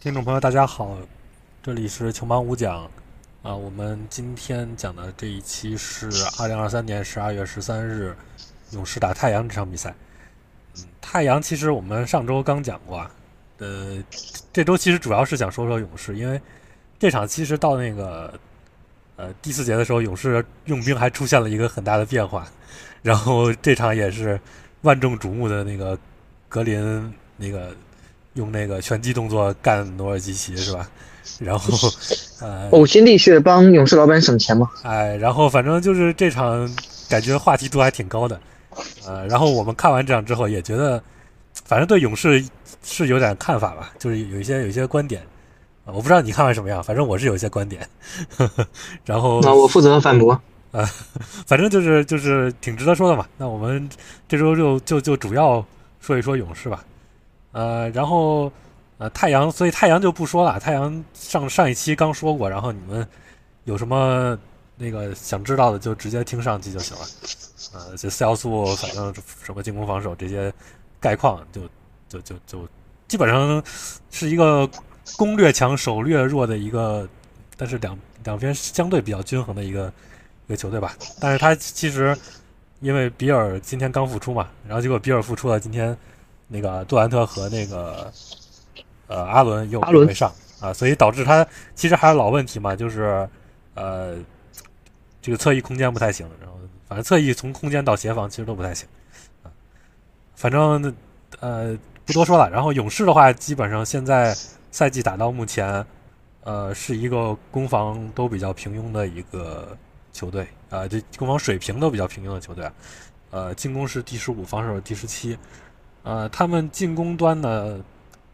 听众朋友，大家好，这里是球盲五讲啊。我们今天讲的这一期是二零二三年十二月十三日勇士打太阳这场比赛。嗯，太阳其实我们上周刚讲过，呃，这周其实主要是想说说勇士，因为这场其实到那个呃第四节的时候，勇士用兵还出现了一个很大的变化，然后这场也是万众瞩目的那个格林那个。用那个拳击动作干努尔基奇是吧？然后，呃，呕心沥血帮勇士老板省钱嘛。哎，然后反正就是这场感觉话题度还挺高的，呃，然后我们看完这场之后也觉得，反正对勇士是有点看法吧，就是有一些有一些观点，我不知道你看完什么样，反正我是有一些观点。呵 呵然后，那我负责反驳。啊，反正就是就是挺值得说的嘛。那我们这周就就就主要说一说勇士吧。呃，然后，呃，太阳，所以太阳就不说了。太阳上上一期刚说过，然后你们有什么那个想知道的，就直接听上期就行了。呃，这四要素，反正什么进攻、防守这些概况，就就就就基本上是一个攻略强、守略弱的一个，但是两两边相对比较均衡的一个一个球队吧。但是他其实因为比尔今天刚复出嘛，然后结果比尔复出了，今天。那个杜兰特和那个呃阿伦又没上啊，所以导致他其实还是老问题嘛，就是呃这个侧翼空间不太行，然后反正侧翼从空间到协防其实都不太行啊。反正呃不多说了。然后勇士的话，基本上现在赛季打到目前，呃是一个攻防都比较平庸的一个球队啊，这攻防水平都比较平庸的球队，呃进攻是第十五，防守是第十七。呃，他们进攻端呢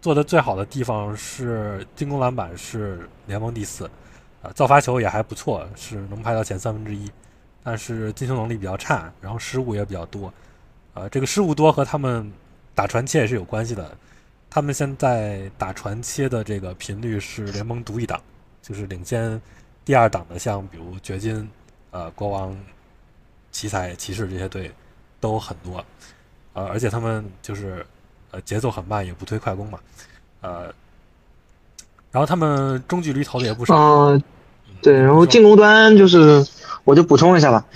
做的最好的地方是进攻篮板是联盟第四，啊，造罚球也还不错，是能排到前三分之一，但是进球能力比较差，然后失误也比较多，呃，这个失误多和他们打传切也是有关系的，他们现在打传切的这个频率是联盟独一档，就是领先第二档的，像比如掘金、呃国王、奇才、骑士这些队都很多。呃，而且他们就是，呃，节奏很慢，也不推快攻嘛，呃，然后他们中距离投的也不少。啊，对，然后进攻端就是，我就补充一下吧。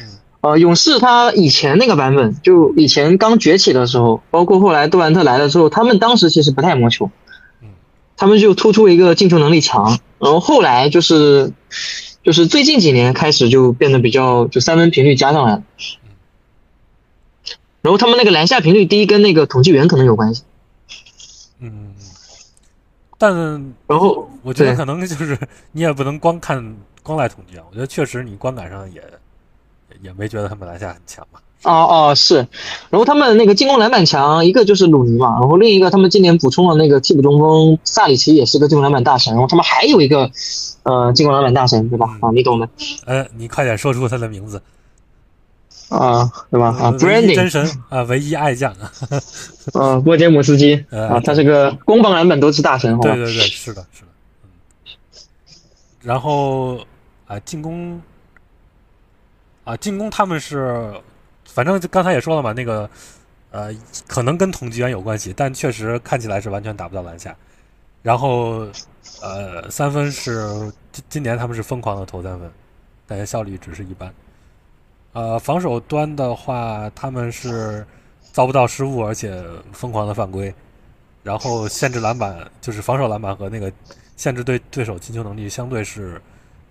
呃，勇士他以前那个版本，就以前刚崛起的时候，包括后来杜兰特来了之后，他们当时其实不太磨球，他们就突出一个进球能力强，然后后来就是，就是最近几年开始就变得比较，就三分频率加上来了。然后他们那个篮下频率低，跟那个统计员可能有关系。嗯，但然后我觉得可能就是你也不能光看光来统计啊，我觉得确实你观感上也也没觉得他们篮下很强吧。哦哦是，然后他们那个进攻篮板强，一个就是鲁尼嘛，然后另一个他们今年补充了那个替补中锋萨里奇，也是个进攻篮板大神，然后他们还有一个呃进攻篮板大神，对吧？啊，你懂的。呃，你快点说出他的名字。啊，对吧？啊，Branding 真神啊，唯一爱将啊，啊，波杰姆斯基啊，他是个攻防篮板都是大神，对对对，是的，是的，嗯。然后啊，进攻啊，进攻他们是，反正刚才也说了嘛，那个呃，可能跟统计员有关系，但确实看起来是完全打不到篮下。然后呃，三分是今今年他们是疯狂的投三分，但是效率只是一般。呃，防守端的话，他们是遭不到失误，而且疯狂的犯规，然后限制篮板，就是防守篮板和那个限制对对手进球能力相对是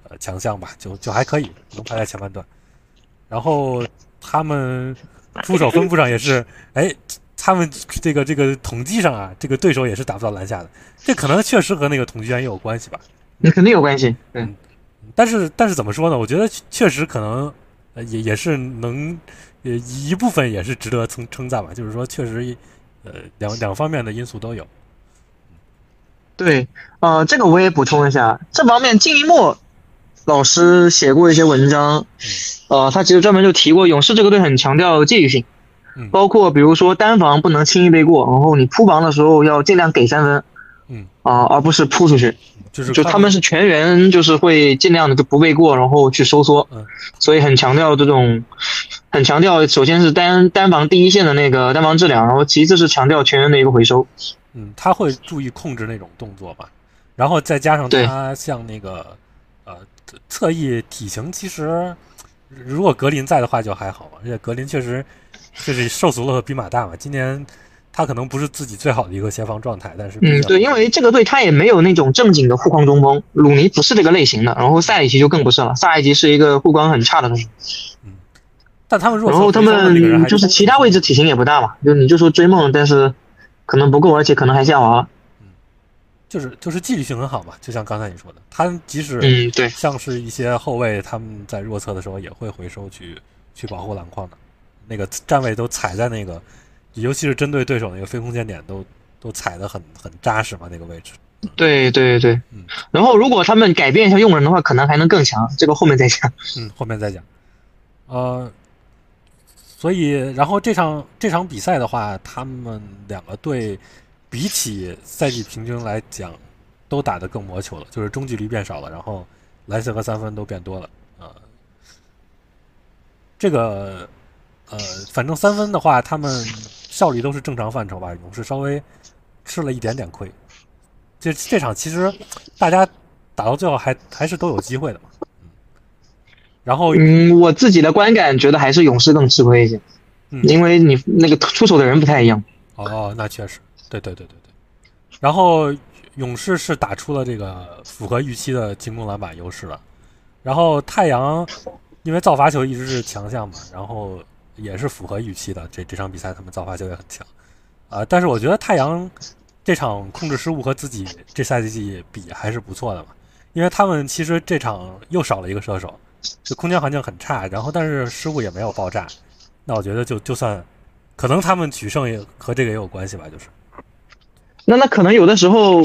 呃强项吧，就就还可以，能排在前半段。然后他们出手分布上也是，哎，他们这个这个统计上啊，这个对手也是打不到篮下的，这可能确实和那个统计员也有关系吧？那肯定有关系，嗯。但是但是怎么说呢？我觉得确实可能。也也是能，呃，一部分也是值得称称赞吧。就是说，确实，呃，两两方面的因素都有。对，呃，这个我也补充一下，这方面金一墨老师写过一些文章，呃，他其实专门就提过，勇士这个队很强调纪律性，包括比如说单防不能轻易背过，然后你扑防的时候要尽量给三分，嗯，啊，而不是扑出去。就是就他们是全员，就是会尽量的就不背过，然后去收缩，嗯所以很强调这种，很强调，首先是单单防第一线的那个单防质量，然后其次是强调全员的一个回收。嗯，他会注意控制那种动作吧，然后再加上他像那个呃侧翼体型，其实如果格林在的话就还好，而且格林确实就是瘦足了和比马大嘛。今年他可能不是自己最好的一个协防状态，但是嗯，对，因为这个队他也没有那种正经的护框中锋，鲁尼不是这个类型的，然后塞里奇就更不是了，塞里奇是一个护框很差的东西。嗯，但他们然后他们就是其他位置体型也不大嘛，就你就说追梦，但是可能不够，而且可能还下滑了。就是就是纪律性很好嘛，就像刚才你说的，他即使嗯对，像是一些后卫，他们在弱侧的时候也会回收去去保护篮筐的，那个站位都踩在那个，尤其是针对对手那个非空间点，都都踩得很很扎实嘛，那个位置。对对对，嗯。然后如果他们改变一下用人的话，可能还能更强，这个后面再讲。嗯，后面再讲。呃，所以然后这场这场比赛的话，他们两个队。比起赛季平均来讲，都打得更磨球了，就是中距离变少了，然后篮下和三分都变多了呃。这个呃，反正三分的话，他们效率都是正常范畴吧。勇士稍微吃了一点点亏。这这场其实大家打到最后还还是都有机会的嘛。嗯。然后嗯，我自己的观感觉得还是勇士更吃亏一些，嗯因为你那个出手的人不太一样。哦，那确实。对对对对对，然后勇士是打出了这个符合预期的进攻篮板优势了，然后太阳因为造罚球一直是强项嘛，然后也是符合预期的。这这场比赛他们造罚球也很强啊，但是我觉得太阳这场控制失误和自己这赛季比还是不错的嘛，因为他们其实这场又少了一个射手，就空间环境很差，然后但是失误也没有爆炸，那我觉得就就算可能他们取胜也和这个也有关系吧，就是。那那可能有的时候，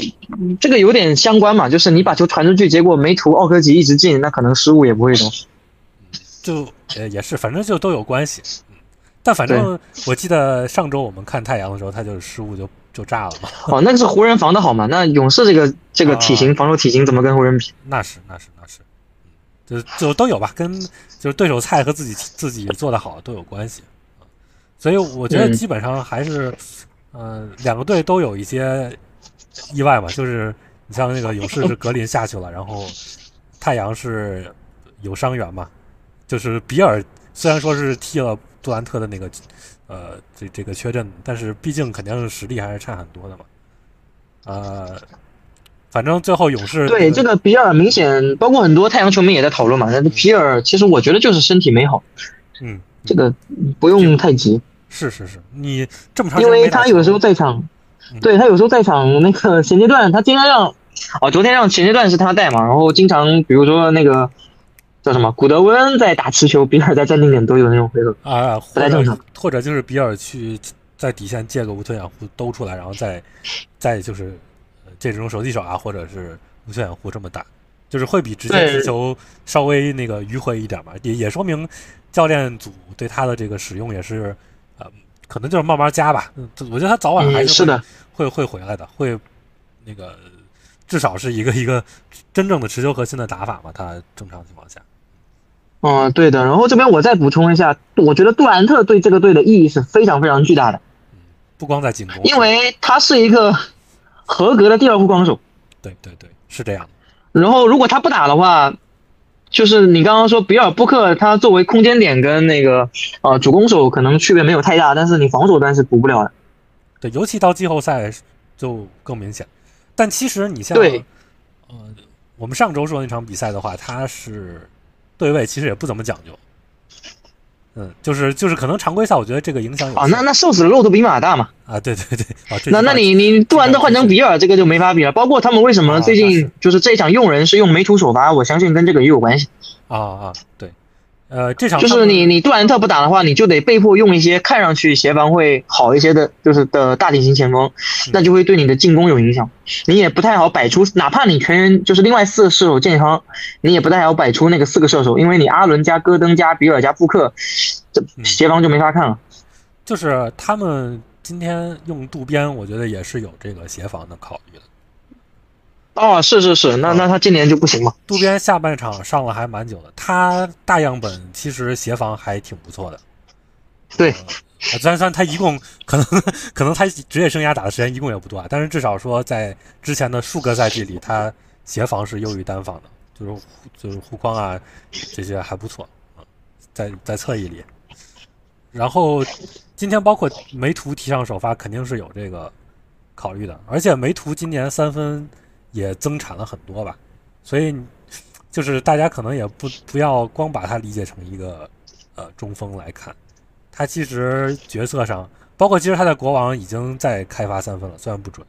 这个有点相关嘛，就是你把球传出去，结果没图奥科吉一直进，那可能失误也不会多。就呃也是，反正就都有关系。嗯，但反正我记得上周我们看太阳的时候，他就是失误就就炸了嘛。哦，那个是湖人防的好嘛？那勇士这个这个体型防守体型怎么跟湖人比？那是那是那是，就就都有吧，跟就是对手菜和自己自己做的好都有关系。所以我觉得基本上还是。嗯，两个队都有一些意外嘛，就是你像那个勇士是格林下去了，然后太阳是有伤员嘛，就是比尔虽然说是踢了杜兰特的那个呃这这个缺阵，但是毕竟肯定是实力还是差很多的嘛。呃，反正最后勇士对这个比尔明显，包括很多太阳球迷也在讨论嘛，那皮尔其实我觉得就是身体没好，嗯，这个不用太急。是是是，你这么长因为他有时候在场，对他有时候在场那个衔接段，他经常让，哦，昨天让衔接段是他带嘛，然后经常比如说那个叫什么古德温在打持球，比尔在暂定点都有那种回合啊，不太正常。或者就是比尔去在底线借个无球掩护兜出来，然后再再就是这种手递手啊，或者是无球掩护这么打，就是会比直接持球稍微那个迂回一点嘛，也也说明教练组对他的这个使用也是。可能就是慢慢加吧，嗯，我觉得他早晚还是会会回来的，会那个至少是一个一个真正的持球核心的打法嘛，他正常情况下。嗯，对的。然后这边我再补充一下，我觉得杜兰特对这个队的意义是非常非常巨大的。嗯，不光在进攻，因为他是一个合格的第二护光手。对对对，是这样然后如果他不打的话。就是你刚刚说比尔布克，他作为空间点跟那个呃主攻手可能区别没有太大，但是你防守端是补不了的。对，尤其到季后赛就更明显。但其实你像呃我们上周说那场比赛的话，他是对位其实也不怎么讲究。嗯，就是就是可能常规赛，我觉得这个影响有啊。那那瘦死的肉都比马大嘛？啊，对对对。啊，那那你你杜兰特换成比尔，这个就没法比了。包括他们为什么最近就是这一场用人是用梅图首发，我相信跟这个也有关系。啊啊，对。呃，这场就是你你杜兰特不打的话，你就得被迫用一些看上去协防会好一些的，就是的大体型前锋，那就会对你的进攻有影响。你也不太好摆出，哪怕你全员就是另外四个射手健康，你也不太好摆出那个四个射手，因为你阿伦加戈登加比尔加布克，这协防就没法看了。就是他们今天用渡边，我觉得也是有这个协防的考虑的。哦，是是是，那那他今年就不行嘛？渡边下半场上了还蛮久的，他大样本其实协防还挺不错的。对，虽然虽然他一共可能可能他职业生涯打的时间一共也不多啊，但是至少说在之前的数个赛季里，他协防是优于单防的，就是就是护框啊这些还不错啊，在在侧翼里。然后今天包括梅图提上首发，肯定是有这个考虑的，而且梅图今年三分也增产了很多吧，所以就是大家可能也不不要光把它理解成一个呃中锋来看。他其实角色上，包括其实他在国王已经在开发三分了，虽然不准。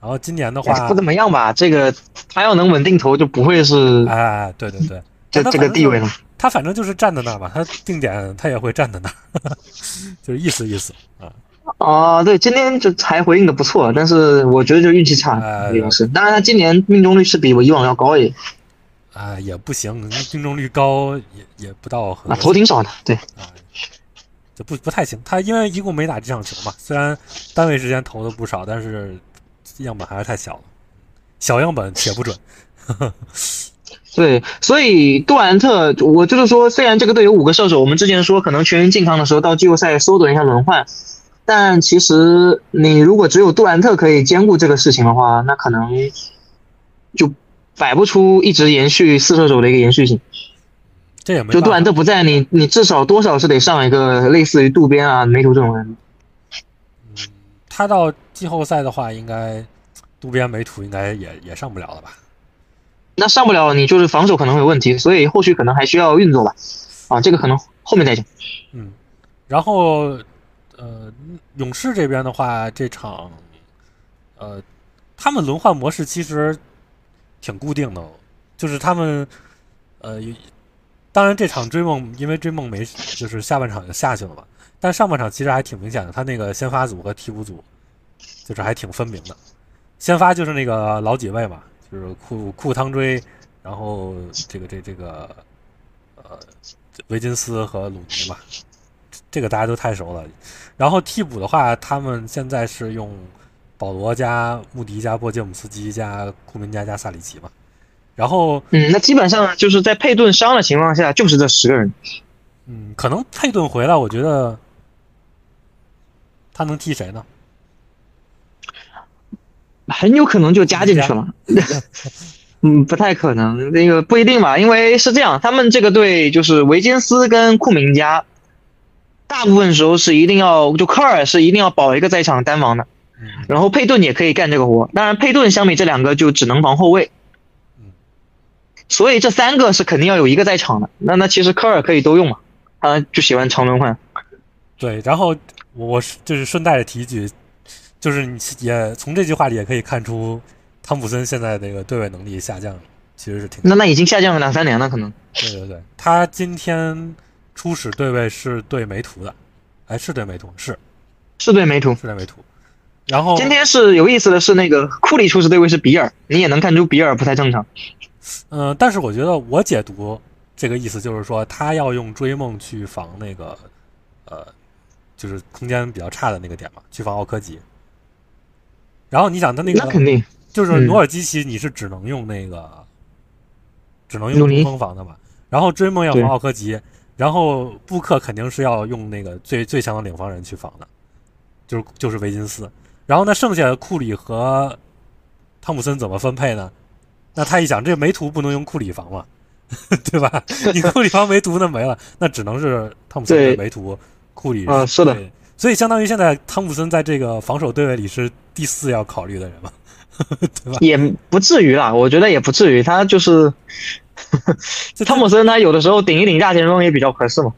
然后今年的话不怎么样吧？这个他要能稳定投，就不会是哎，对对对，这这个地位了。他反正就是站在那儿吧，他定点他也会站在那儿，就是意思意思啊。啊，对，今天就才回应的不错，但是我觉得就运气差，李老师。当然他今年命中率是比我以往要高一点。啊，也不行，命中率高也也不到。啊，投挺少的，对。啊。就不不太行，他因为一共没打这场球嘛，虽然单位时间投的不少，但是样本还是太小了，小样本且不准。对，所以杜兰特，我就是说，虽然这个队有五个射手，我们之前说可能全员健康的时候到季后赛缩短一下轮换，但其实你如果只有杜兰特可以兼顾这个事情的话，那可能就摆不出一直延续四射手的一个延续性。这也没就杜兰特不在，你你至少多少是得上一个类似于渡边啊、梅图这种人。嗯，他到季后赛的话，应该渡边、梅图应该也也上不了了吧？那上不了，你就是防守可能会有问题，所以后续可能还需要运作吧。啊，这个可能后面再讲。嗯，然后呃，勇士这边的话，这场呃，他们轮换模式其实挺固定的，就是他们呃。当然，这场追梦因为追梦没，就是下半场就下去了嘛。但上半场其实还挺明显的，他那个先发组和替补组就是还挺分明的。先发就是那个老几位嘛，就是库库汤追，然后这个这这个呃维金斯和鲁尼嘛，这个大家都太熟了。然后替补的话，他们现在是用保罗加穆迪加波杰姆斯基加库明加加萨里奇嘛。然后，嗯，那基本上就是在佩顿伤的情况下，就是这十个人。嗯，可能佩顿回来，我觉得他能踢谁呢？很有可能就加进去了。嗯，不太可能，那个不一定吧，因为是这样，他们这个队就是维金斯跟库明加，大部分时候是一定要就科尔是一定要保一个在场单防的，然后佩顿也可以干这个活。当然，佩顿相比这两个就只能防后卫。所以这三个是肯定要有一个在场的，那那其实科尔可以都用嘛，他就喜欢长轮换。对，然后我是就是顺带着提一句，就是你也从这句话里也可以看出，汤普森现在这个对位能力下降，其实是挺。那那已经下降了两三年了，可能。对对对，他今天初始对位是对梅图的，哎，是对梅图，是是对梅图，是对梅图。然后今天是有意思的是，那个库里初始对位是比尔，你也能看出比尔不太正常。嗯，但是我觉得我解读这个意思就是说，他要用追梦去防那个，呃，就是空间比较差的那个点嘛，去防奥科吉。然后你想他那个，那肯定就是努尔基奇，你是只能用那个，只能用中锋防的嘛。然后追梦要防奥科吉，然后布克肯定是要用那个最最强的领防人去防的，就是就是维金斯。然后呢剩下的库里和汤普森怎么分配呢？那他一想，这梅图不能用库里防嘛，对吧？你库里防梅图那没了，那只能是汤普森梅图，库里啊，是的。所以相当于现在汤普森在这个防守队位里是第四要考虑的人嘛，对吧？也不至于啦，我觉得也不至于。他就是 汤普森，他有的时候顶一顶大前锋也比较合适嘛。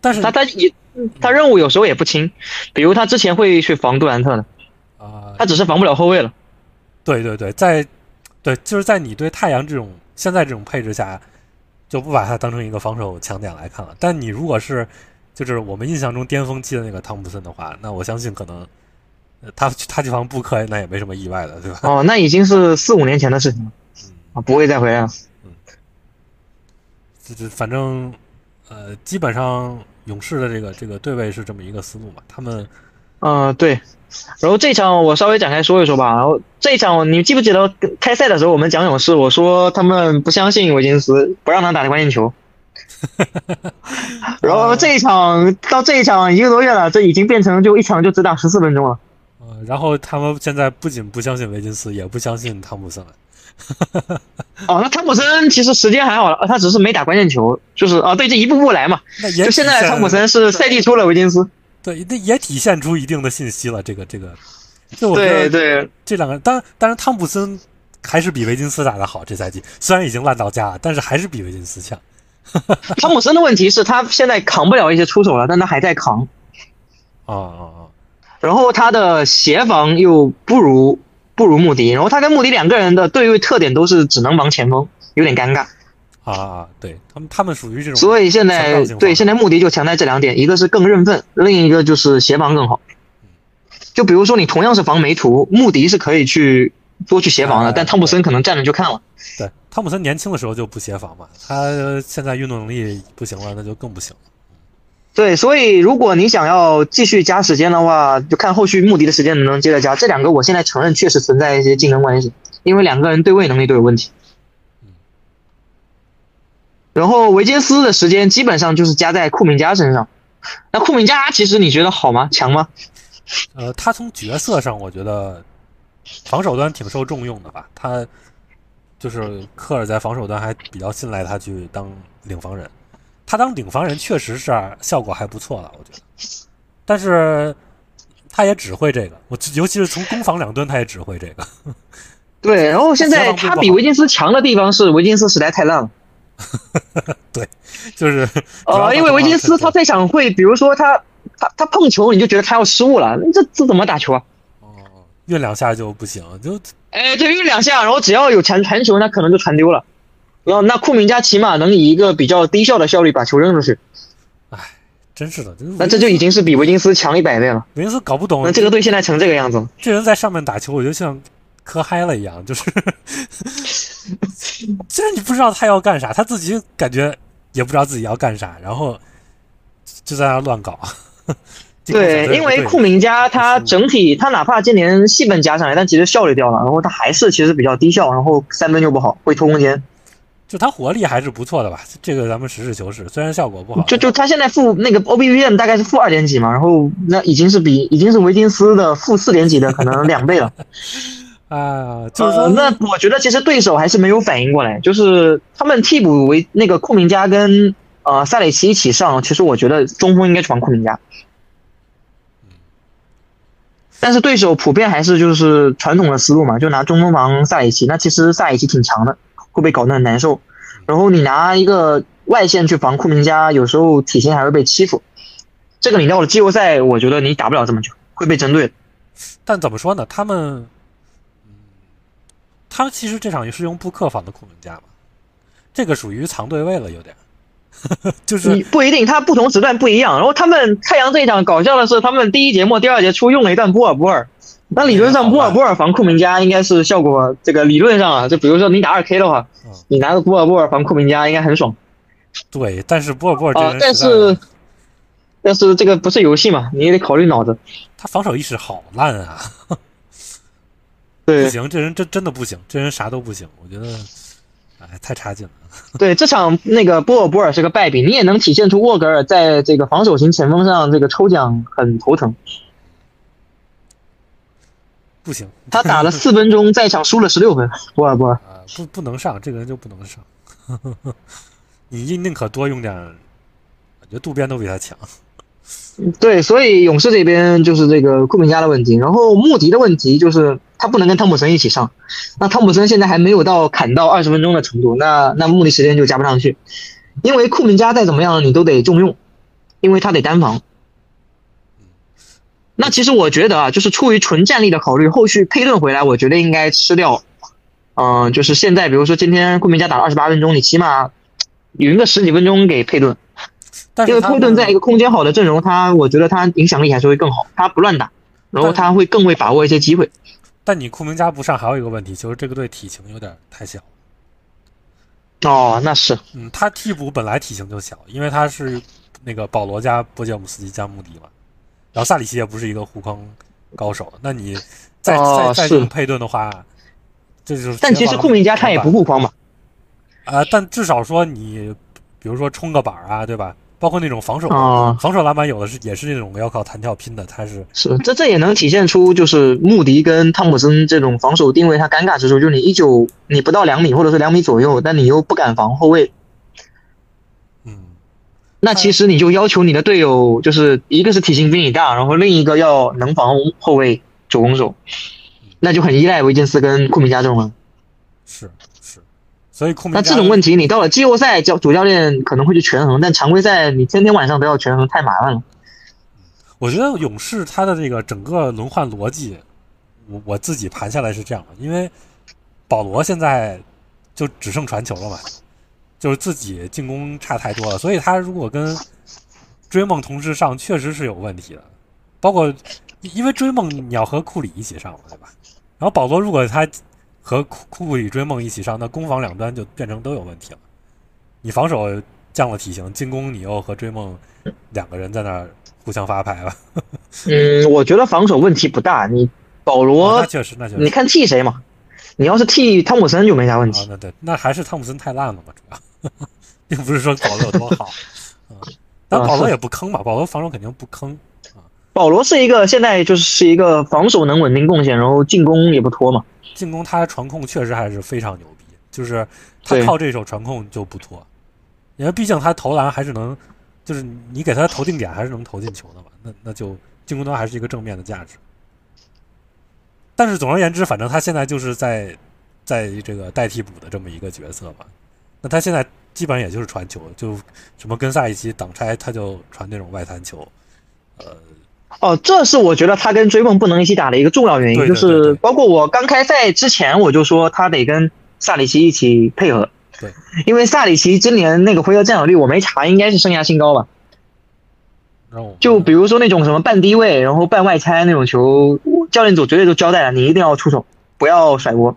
但是他他也他任务有时候也不轻，比如他之前会去防杜兰特的啊，他只是防不了后卫了。对对对，在。对，就是在你对太阳这种现在这种配置下，就不把它当成一个防守强点来看了。但你如果是，就是我们印象中巅峰期的那个汤普森的话，那我相信可能，他他去防布克那也没什么意外的，对吧？哦，那已经是四五年前的事情了，啊，不会再回来了。嗯，就是反正，呃，基本上勇士的这个这个对位是这么一个思路嘛，他们，嗯，对。然后这场我稍微展开说一说吧。然后这场你记不记得开赛的时候我们讲勇士，我说他们不相信维金斯，不让他打关键球。然后这一场到这一场一个多月了，这已经变成就一场就只打十四分钟了。呃，然后他们现在不仅不相信维金斯，也不相信汤普森了。哦，那汤普森其实时间还好了，他只是没打关键球，就是啊，对，这一步步来嘛。那也就现在汤普森是赛季初了维金斯。对，那也体现出一定的信息了。这个这个，就我对对，这两个，当然当然汤普森还是比维金斯打的好。这赛季虽然已经烂到家了，但是还是比维金斯强。汤普森的问题是他现在扛不了一些出手了，但他还在扛。啊啊啊！然后他的协防又不如不如穆迪，然后他跟穆迪两个人的对位特点都是只能忙前锋，有点尴尬。啊啊！对他们，他们属于这种。所以现在对现在穆迪就强在这两点，一个是更认份，另一个就是协防更好。就比如说你同样是防梅图，穆迪是可以去多去协防的，但汤普森可能站着就看了。对，汤普森年轻的时候就不协防嘛，他现在运动能力不行了，那就更不行了。对，所以如果你想要继续加时间的话，就看后续穆迪的时间能不能接着加。这两个我现在承认确实存在一些竞争关系，因为两个人对位能力都有问题。然后维金斯的时间基本上就是加在库明加身上，那库明加其实你觉得好吗？强吗？呃，他从角色上我觉得防守端挺受重用的吧，他就是科尔在防守端还比较信赖他去当领防人，他当领防人确实是效果还不错了，我觉得，但是他也只会这个，我尤其是从攻防两端他也只会这个。对，然后现在他比维金斯强的地方是维金斯实在太烂了。对，就是呃，因为维金斯他在场会，比如说他他他碰球，你就觉得他要失误了，这这怎么打球啊？哦，运两下就不行，就哎，对，运两下，然后只要有传传球，那可能就传丢了。然后那库明加起码能以一个比较低效的效率把球扔出去。哎，真是的，那这就已经是比维金斯强一百倍了。维金斯搞不懂，那这个队现在成这个样子，这人在上面打球，我就像磕嗨了一样，就是。虽然你不知道他要干啥，他自己感觉也不知道自己要干啥，然后就在那乱搞。对，因为库明加他整体他哪怕今年戏份加上来，但其实效率掉了，然后他还是其实比较低效，然后三分又不好，会拖空间。就他活力还是不错的吧？这个咱们实事求是，虽然效果不好。就就他现在负那个 OBVM 大概是负二点几嘛，然后那已经是比已经是维金斯的负四点几的可能两倍了。啊，就是说，那我觉得其实对手还是没有反应过来，就是他们替补为那个库明加跟呃萨里奇一起上，其实我觉得中锋应该防库明加，但是对手普遍还是就是传统的思路嘛，就拿中锋防萨里奇，那其实萨里奇挺强的，会被搞得很难受。然后你拿一个外线去防库明加，有时候体型还会被欺负。这个你到了季后赛，我觉得你打不了这么久，会被针对。但怎么说呢？他们。他其实这场也是用布克防的库明加嘛，这个属于藏对位了，有点，就是不一定，他不同时段不一样。然后他们太阳这一场搞笑的是，他们第一节末、第二节初用了一段波尔波尔，那理论上波尔波尔防库明加应该是效果，这个理论上啊，就比如说你打二 K 的话，你拿个波尔波尔防库明加应该很爽。对，但是波尔波尔啊，但是但是这个不是游戏嘛，你也得考虑脑子。他防守意识好烂啊。对，不行，这人真真的不行，这人啥都不行，我觉得，哎，太差劲了。对，这场那个波尔波尔是个败笔，你也能体现出沃格尔在这个防守型前锋上这个抽奖很头疼。不行，他打了四分钟，在场输了十六分。波尔波尔啊，不不能上，这个人就不能上。你宁可多用点，我觉得渡边都比他强。对，所以勇士这边就是这个库明加的问题，然后穆迪的问题就是他不能跟汤普森一起上，那汤普森现在还没有到砍到二十分钟的程度，那那穆迪时间就加不上去，因为库明加再怎么样你都得重用，因为他得单防。那其实我觉得啊，就是出于纯战力的考虑，后续佩顿回来，我觉得应该吃掉，嗯，就是现在比如说今天库明加打了二十八分钟，你起码匀个十几分钟给佩顿。因为佩顿在一个空间好的阵容，他我觉得他影响力还是会更好，他不乱打，然后他会更会把握一些机会。但你库明加不上，还有一个问题就是这个队体型有点太小。哦，那是，嗯，他替补本来体型就小，因为他是那个保罗加波杰姆斯基加穆迪嘛，然后萨里奇也不是一个护框高手，那你再再再用佩顿的话，这就是。但其实库明加他也不护框嘛。啊，但至少说你。比比如说冲个板啊，对吧？包括那种防守，啊，防守篮板有的是也是那种要靠弹跳拼的，他是是这这也能体现出就是穆迪跟汤普森这种防守定位他尴尬之处，就是你一九你不到两米或者是两米左右，但你又不敢防后卫，嗯，那其实你就要求你的队友就是一个是体型比你大，然后另一个要能防后卫主攻手，那就很依赖维金斯跟库明加这种人。是是，所以库明那这种问题，你到了季后赛，教主教练可能会去权衡，但常规赛你天天晚上都要权衡，太麻烦了。我觉得勇士他的这个整个轮换逻辑，我我自己盘下来是这样的，因为保罗现在就只剩传球了嘛，就是自己进攻差太多了，所以他如果跟追梦同时上，确实是有问题的。包括因为追梦你要和库里一起上嘛，对吧？然后保罗如果他和库库里追梦一起上，那攻防两端就变成都有问题了。你防守降了体型，进攻你又和追梦两个人在那儿互相发牌了。嗯，我觉得防守问题不大。你保哦罗那，确实，那确实。你看替谁嘛？你要是替汤普森就没啥问啊题。，那对，那还是汤普森太烂了嘛，主要，并不是说保罗有多好。啊，但保罗也不坑吧，保罗防守肯定不坑啊。保罗是一个现在就是是一个防守能稳定贡献，然后进攻也不拖嘛。进攻他传控确实还是非常牛逼，就是他靠这手传控就不拖，因为毕竟他投篮还是能，就是你给他投定点还是能投进球的嘛，那那就进攻端还是一个正面的价值。但是总而言之，反正他现在就是在在这个代替补的这么一个角色嘛，那他现在基本上也就是传球，就什么跟萨里奇挡拆，他就传那种外弹球，呃，哦，这是我觉得他跟追梦不能一起打的一个重要原因，对对就是包括我刚开赛之前我就说他得跟萨里奇一起配合。对，因为萨里奇今年那个回合占有率我没查，应该是生涯新高吧。就比如说那种什么半低位，然后半外拆那种球，教练组绝对都交代了，你一定要出手，不要甩锅。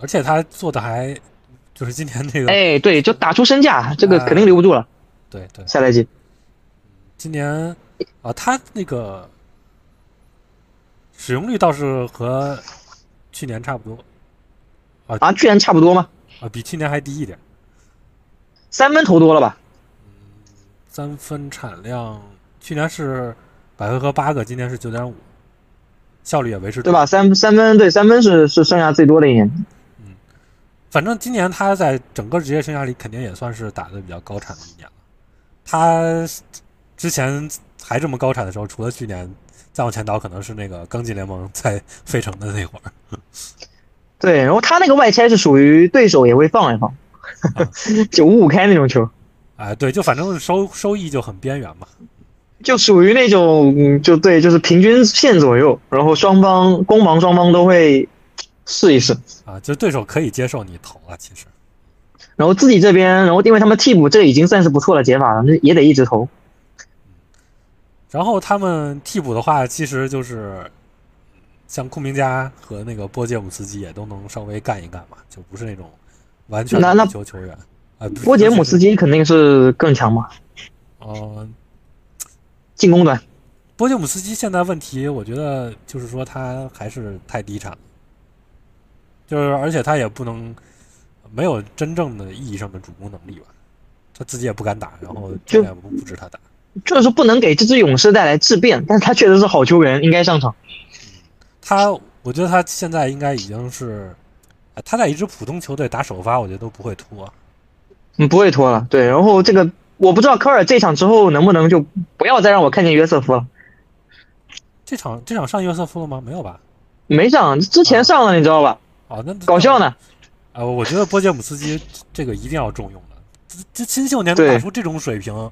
而且他做的还就是今年那个，哎，对，就打出身价，这个肯定留不住了。对对，下赛季，今年啊，他那个使用率倒是和去年差不多啊，啊，去年差不多吗？啊，比去年还低一点。三分投多了吧？三分产量去年是百回合八个，今年是九点五，效率也维持对吧？三三分对三分是是剩下最多的一年。反正今年他在整个职业生涯里肯定也算是打的比较高产的一年了。他之前还这么高产的时候，除了去年，再往前倒可能是那个刚进联盟 在费城的那会儿。对，然后他那个外切是属于对手也会放一放，九五五开那种球，哎，对，就反正收收益就很边缘嘛。就属于那种嗯就对，就是平均线左右，然后双方攻防双方都会试一试，啊，就对手可以接受你投啊，其实然后自己这边，然后因为他们替补这已经算是不错的解法了，那也得一直投。然后他们替补的话，其实就是像库明加和那个波杰姆斯基也都能稍微干一干嘛，就不是那种完全的球球员啊。波杰姆斯，基肯定是更强嘛，呃，进攻端。波杰姆斯基现在问题，我觉得就是说他还是太低产了，就是而且他也不能没有真正的意义上的主攻能力吧，他自己也不敢打，然后教就练不不指他打。就是不能给这支勇士带来质变，但是他确实是好球员，应该上场。他，我觉得他现在应该已经是，呃他在一支普通球队打首发，我觉得都不会拖。嗯，不会拖了。对，然后这个我不知道科尔这场之后能不能就不要再让我看见约瑟夫了。这场这场上约瑟夫了吗？没有吧？没上，之前上了，你知道吧？哦，那搞笑呢。啊、我觉得波杰姆斯基这个一定要重用的，这这新秀年能打出这种水平，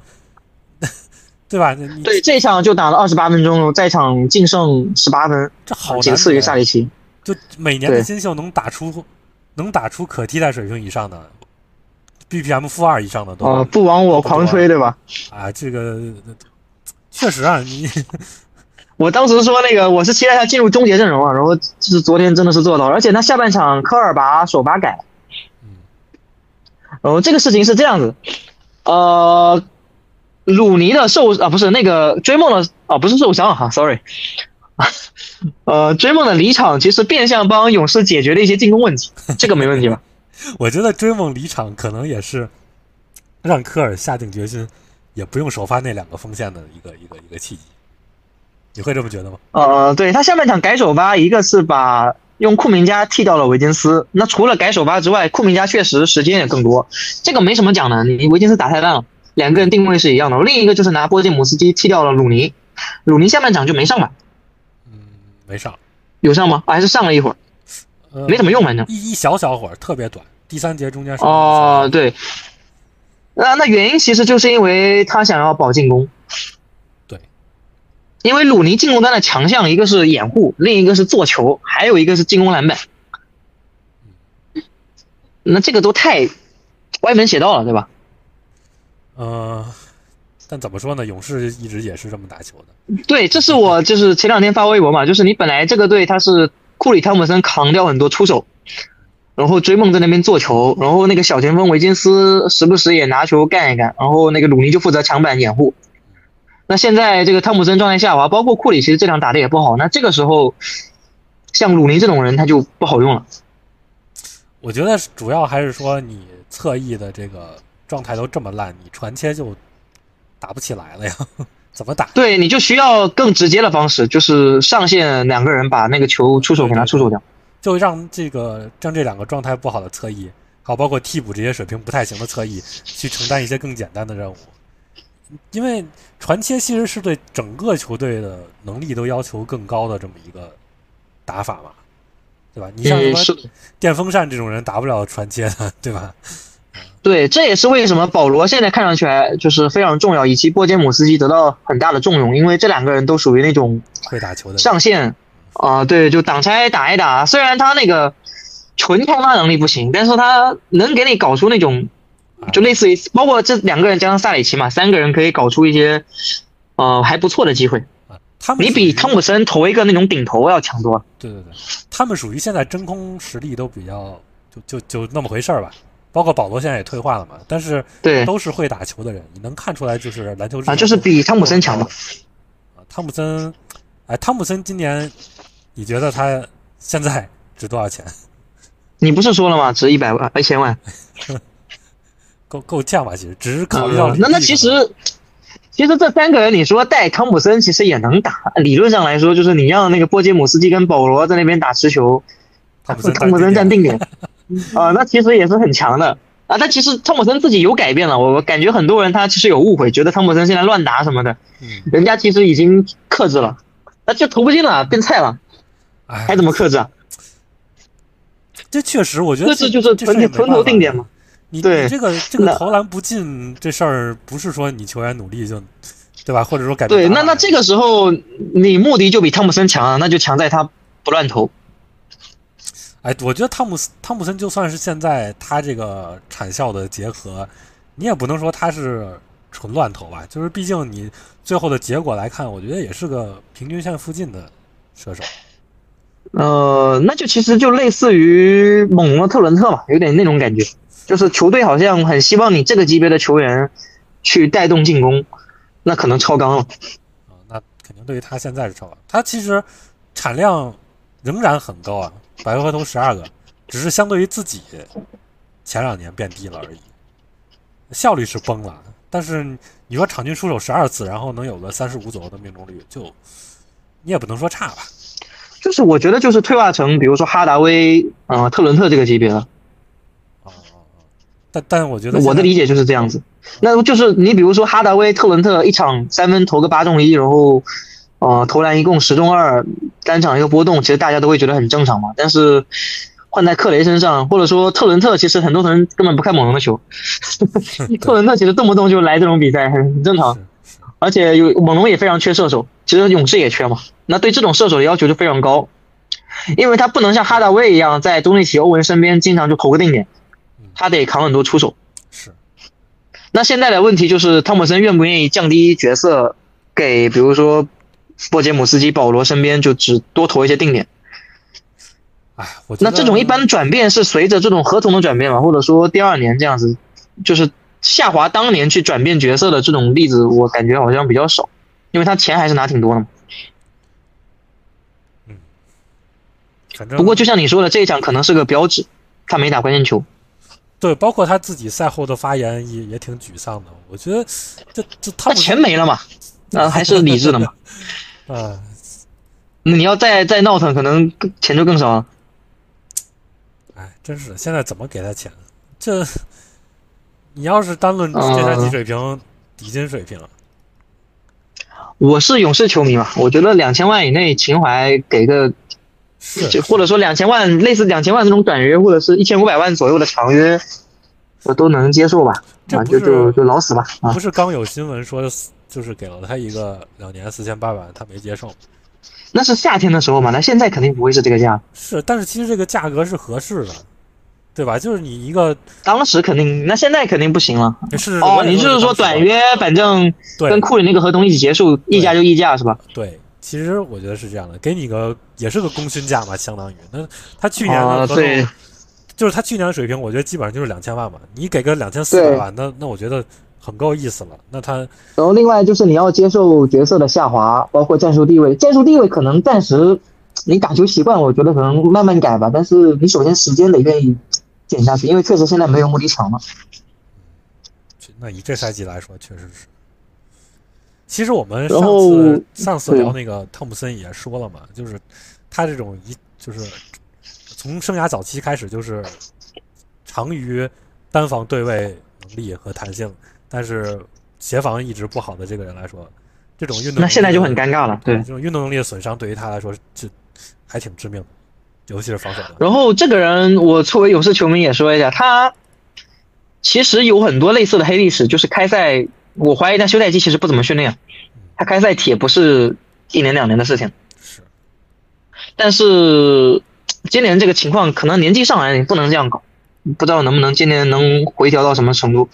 对吧？对，这场就打了二十八分钟，在场净胜十八分，这好难仅次于萨里奇。就每年的新秀能打出能打出可替代水平以上的，BPM 负二以上的都、哦、不枉我狂吹，对吧？啊，这个确实啊，你我当时说那个我是期待他进入终结阵容啊，然后就是昨天真的是做到了，而且他下半场科尔把首发改了，嗯然后这个事情是这样子，呃，鲁尼的受啊不是那个追梦的啊不是受伤哈，sorry，呃追梦的离场其实变相帮勇士解决了一些进攻问题，这个没问题吧？我觉得追梦离场可能也是让科尔下定决心，也不用首发那两个锋线的一个一个一个契机。你会这么觉得吗？呃，对他下半场改首发，一个是把用库明加替掉了维金斯。那除了改首发之外，库明加确实时间也更多，这个没什么讲的。你维金斯打太烂了，两个人定位是一样的。另一个就是拿波吉姆斯基替掉了鲁尼，鲁尼下半场就没上吧？嗯，没上。有上吗？还是上了一会儿？没怎么用，反正一一小小会儿，特别短。第三节中间哦，对。那那原因其实就是因为他想要保进攻。因为鲁尼进攻端的强项，一个是掩护，另一个是做球，还有一个是进攻篮板。那这个都太歪门邪道了，对吧？呃，但怎么说呢？勇士一直也是这么打球的。对，这是我就是前两天发微博嘛，就是你本来这个队他是库里汤普森扛掉很多出手，然后追梦在那边做球，然后那个小前锋维金斯时不时也拿球干一干，然后那个鲁尼就负责抢板掩护。那现在这个汤普森状态下滑，包括库里，其实这场打的也不好。那这个时候，像鲁尼这种人，他就不好用了。我觉得主要还是说你侧翼的这个状态都这么烂，你传切就打不起来了呀？怎么打？对，你就需要更直接的方式，就是上线两个人把那个球出手给他出手掉，就让这个让这两个状态不好的侧翼，好包括替补这些水平不太行的侧翼，去承担一些更简单的任务。因为传切其实是对整个球队的能力都要求更高的这么一个打法嘛，对吧？你像什么电风扇这种人打不了传切的，对吧？对，这也是为什么保罗现在看上去还就是非常重要，以及波杰姆斯基得到很大的重用，因为这两个人都属于那种会打球的上线啊，对，就挡拆打一打。虽然他那个纯开发能力不行，但是他能给你搞出那种。就类似于，包括这两个人加上萨里奇嘛，三个人可以搞出一些，呃，还不错的机会。他们你比汤普森投一个那种顶投要强多了。对对对，他们属于现在真空实力都比较，就就就那么回事儿吧。包括保罗现在也退化了嘛，但是对都是会打球的人，你能看出来就是篮球啊，就是比汤普森强嘛。啊，汤普森，哎，汤普森今年你觉得他现在值多少钱？你不是说了吗？值一百万，一千万。够够呛吧？其实只是考虑到那那其实，其实这三个人你说带汤普森其实也能打。理论上来说，就是你让那个波杰姆斯基跟保罗在那边打持球，汤普森站定点啊，那其实也是很强的啊。但其实汤普森自己有改变了，我我感觉很多人他其实有误会，觉得汤普森现在乱打什么的，人家其实已经克制了，那就投不进了，变菜了，还怎么克制啊？这确实，我觉得克制就是纯纯投定点嘛。你你这个 这个投篮不进这事儿，不是说你球员努力就，对吧？或者说改变？对，那那这个时候你目的就比汤普森强啊，那就强在他不乱投。哎，我觉得汤姆斯汤普森就算是现在他这个产效的结合，你也不能说他是纯乱投吧？就是毕竟你最后的结果来看，我觉得也是个平均线附近的射手。呃，那就其实就类似于猛龙的特伦特吧，有点那种感觉。就是球队好像很希望你这个级别的球员去带动进攻，那可能超纲了。啊，那肯定对于他现在是超纲。他其实产量仍然很高啊，百回合投十二个，只是相对于自己前两年变低了而已。效率是崩了，但是你说场均出手十二次，然后能有个三十五左右的命中率，就你也不能说差吧。就是我觉得就是退化成比如说哈达威啊、特伦特这个级别了。但但我觉得我的理解就是这样子，那就是你比如说哈达威、特伦特一场三分投个八中一，然后，呃，投篮一共十中二，单场一个波动，其实大家都会觉得很正常嘛。但是换在克雷身上，或者说特伦特，其实很多人根本不看猛龙的球，特伦特其实动不动就来这种比赛很正常，而且有猛龙也非常缺射手，其实勇士也缺嘛。那对这种射手的要求就非常高，因为他不能像哈达威一样在东契奇、欧文身边经常就投个定点。他得扛很多出手，是。那现在的问题就是，汤普森愿不愿意降低角色，给比如说波杰姆斯基、保罗身边就只多投一些定点。哎，我那这种一般转变是随着这种合同的转变嘛，或者说第二年这样子，就是下滑当年去转变角色的这种例子，我感觉好像比较少，因为他钱还是拿挺多的嘛。嗯，反正不过就像你说的，这一场可能是个标志，他没打关键球。对，包括他自己赛后的发言也也挺沮丧的。我觉得这这他钱没了嘛，那 还是理智的嘛。啊，你要再再闹腾，可能钱就更少了。哎，真是现在怎么给他钱？这你要是单论这赛季水平，底薪水平。我是勇士球迷嘛，我觉得两千万以内情怀给个，就或者说两千万类似两千万那种短约，或者是一千五百万左右的长约，我都能接受吧。啊，就就就老死吧。不是刚有新闻说，就是给了他一个两年四千八百万，他没接受。那是夏天的时候嘛，那现在肯定不会是这个价。是，但是其实这个价格是合适的。对吧？就是你一个当时肯定，那现在肯定不行了。是哦，你就是说短约，反正跟库里那个合同一起结束，溢价就溢价是吧？对，其实我觉得是这样的，给你个也是个功勋价嘛，相当于那他去年的合同，就是他去年的水平，我觉得基本上就是两千万嘛。你给个两千四百万，那那我觉得很够意思了。那他然后另外就是你要接受角色的下滑，包括战术地位，战术地位可能暂时你打球习惯，我觉得可能慢慢改吧。但是你首先时间得愿意。减下去，因为确实现在没有穆迪强嘛。那以这赛季来说，确实是。其实我们上次上次聊那个汤普森也说了嘛，就是他这种一就是从生涯早期开始就是长于单防对位能力和弹性，但是协防一直不好的这个人来说，这种运动那现在就很尴尬了。对，这种运动能力的损伤对于他来说就还挺致命的。尤其是防守。然后这个人，我作为勇士球迷也说一下，他其实有很多类似的黑历史，就是开赛，我怀疑他休赛期其实不怎么训练，他开赛铁不是一年两年的事情。是。但是今年这个情况，可能年纪上来，你不能这样搞，不知道能不能今年能回调到什么程度。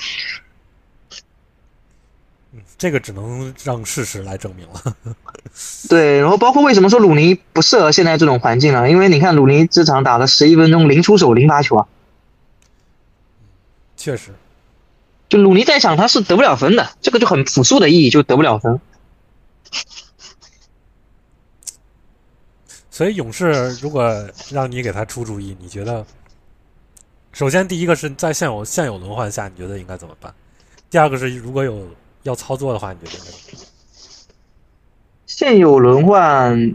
这个只能让事实来证明了。对，然后包括为什么说鲁尼不适合现在这种环境呢？因为你看鲁尼这场打了十一分钟，零出手，零罚球啊。确实，就鲁尼在场他是得不了分的，这个就很朴素的意义，就得不了分。所以勇士如果让你给他出主意，你觉得？首先，第一个是在现有现有轮换下，你觉得应该怎么办？第二个是如果有。要操作的话，你觉得？现有轮换，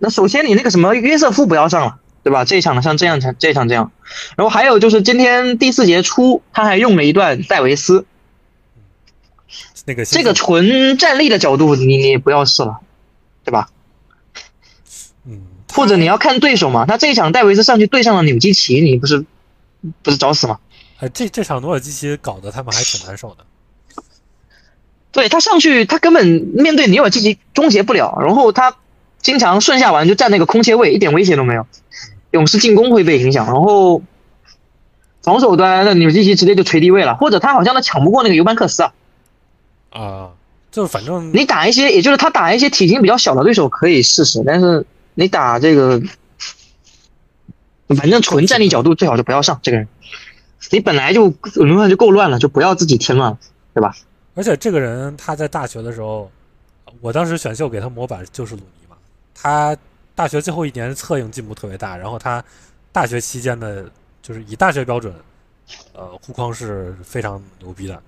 那首先你那个什么约瑟夫不要上了，对吧？这一场像这样，这一场这样。然后还有就是今天第四节初，他还用了一段戴维斯，那个这个纯站立的角度，你你不要试了，对吧？嗯。或者你要看对手嘛？他这一场戴维斯上去对上了纽基奇，你不是不是找死吗？哎，这这场努尔基奇搞得他们还挺难受的。对他上去，他根本面对尼尔基奇终结不了，然后他经常顺下完就占那个空切位，一点威胁都没有。勇士进攻会被影响，然后防守端那纽基奇直接就垂低位了，或者他好像他抢不过那个尤班克斯啊。啊，就是反正你打一些，也就是他打一些体型比较小的对手可以试试，但是你打这个，反正纯站立角度最好就不要上这个人。你本来就轮换就够乱了，就不要自己添乱了，对吧？而且这个人他在大学的时候，我当时选秀给他模板就是鲁尼嘛。他大学最后一年策应进步特别大，然后他大学期间的，就是以大学标准，呃，护框是非常牛逼的。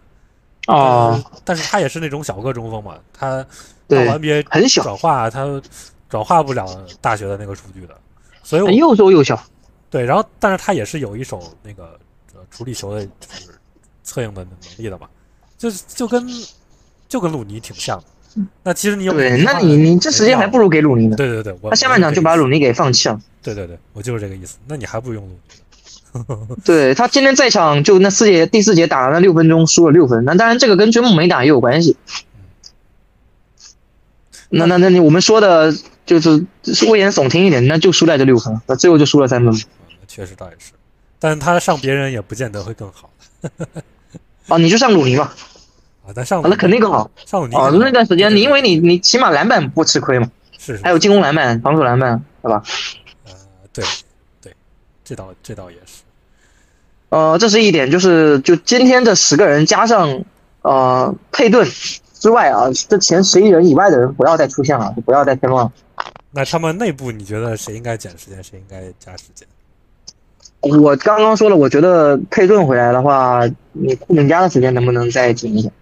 啊！但是他也是那种小个中锋嘛，他到 NBA 很小，转化他转化不了大学的那个数据的，所以我又瘦又小。对，然后但是他也是有一手那个呃处理球的，就是策应的能力的嘛。就就跟就跟鲁尼挺像，那其实你有对，那你你这时间还不如给鲁尼呢。对对对，他下半场就把鲁尼给放弃了。对对对，我就是这个意思。那你还不如用鲁尼。对他今天在场就那四节第四节打了那六分钟，输了六分。那当然这个跟追梦没打也有关系。那那那你我们说的就是是危言耸听一点，那就输在这六分，那最后就输了三分。确实倒也是，但是他上别人也不见得会更好。哦，你就上鲁尼嘛，啊，那上那肯定更好。上鲁尼哦，那段时间你因为你你起码篮板不吃亏嘛，是，还有进攻篮板、防守篮板，对吧？呃，对，对，这倒这倒也是。呃，这是一点，就是就今天这十个人加上呃佩顿之外啊，这前十一人以外的人不要再出现了，就不要再添乱了。那他们内部你觉得谁应该减时间，谁应该加时间？我刚刚说了，我觉得佩顿回来的话，你库明加的时间能不能再紧一点？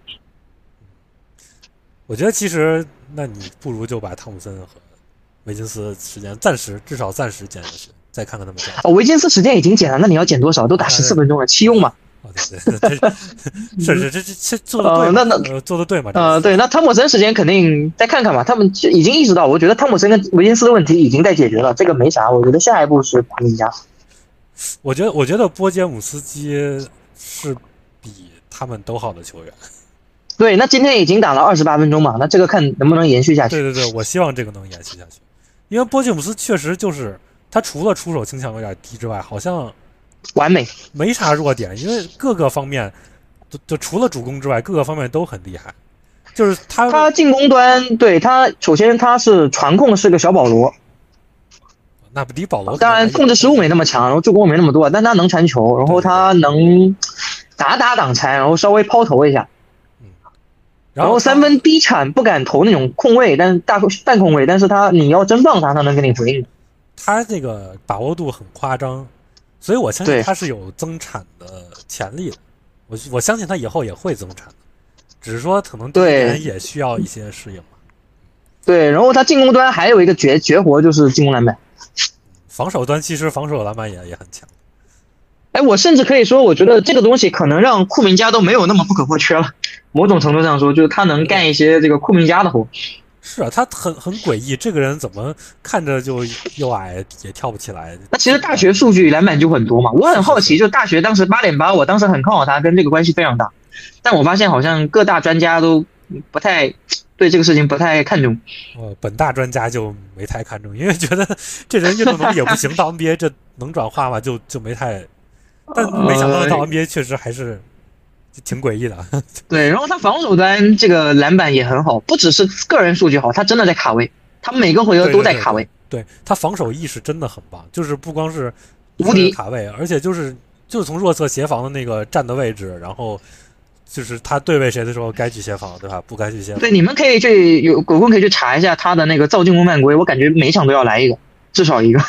我觉得其实，那你不如就把汤普森和维金斯时间暂时至少暂时减下去，再看看他们这样。哦，维金斯时间已经减了，那你要减多少？都打十四分钟了，弃用嘛？哦，对对 对，是是这这这做的对，那那做的对嘛？呃，对，那汤普森时间肯定再看看吧。他们已经意识到，我觉得汤普森跟维金斯的问题已经在解决了，这个没啥。我觉得下一步是库明加。我觉得，我觉得波杰姆斯基是比他们都好的球员。对，那今天已经打了二十八分钟嘛，那这个看能不能延续下去。对对对，我希望这个能延续下去，因为波杰姆斯确实就是他除了出手倾向有点低之外，好像完美，没啥弱点，因为各个方面就就除了主攻之外，各个方面都很厉害。就是他他进攻端，对他首先他是传控是个小保罗。那不低保罗，当然控制失误没那么强，然后助攻没那么多，但他能传球，然后他能打打挡拆，然后稍微抛投一下，嗯，然后三分低产不敢投那种空位，但是大半空位，但是他你要真放他，他能给你回应。他这个把握度很夸张，所以我相信他是有增产的潜力的。我我相信他以后也会增产，只是说可能对也需要一些适应嘛。对，然后他进攻端还有一个绝绝活就是进攻篮板。防守端其实防守篮板也也很强，哎，我甚至可以说，我觉得这个东西可能让库明加都没有那么不可或缺了。某种程度上说，就是他能干一些这个库明加的活。是啊，他很很诡异，这个人怎么看着就又矮也跳不起来？那其实大学数据篮板就很多嘛。我很好奇，就大学当时八点八，我当时很看好他，跟这个关系非常大。但我发现好像各大专家都不太。对这个事情不太看重，呃，本大专家就没太看重，因为觉得这人运动能力也不行，到 NBA 这能转化吗？就就没太，但没想到到 NBA 确实还是挺诡异的。对，然后他防守端这个篮板也很好，不只是个人数据好，他真的在卡位，他每个回合都在卡位。对他防守意识真的很棒，就是不光是无敌卡位，而且就是就是从弱侧协防的那个站的位置，然后。就是他对位谁的时候该去协防，对吧？不该去协防。对，你们可以去有狗公可以去查一下他的那个造进攻犯规，我感觉每场都要来一个，至少一个。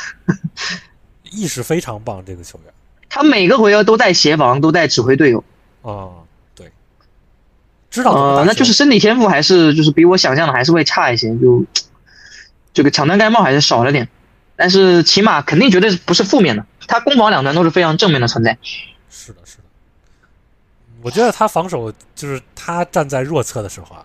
意识非常棒，这个球员。他每个回合都在协防，都在指挥队友。哦，对。知道。呃，那就是身体天赋还是就是比我想象的还是会差一些，就这个抢断盖帽还是少了点，但是起码肯定绝对不是负面的，他攻防两端都是非常正面的存在。是的。我觉得他防守就是他站在弱侧的时候啊，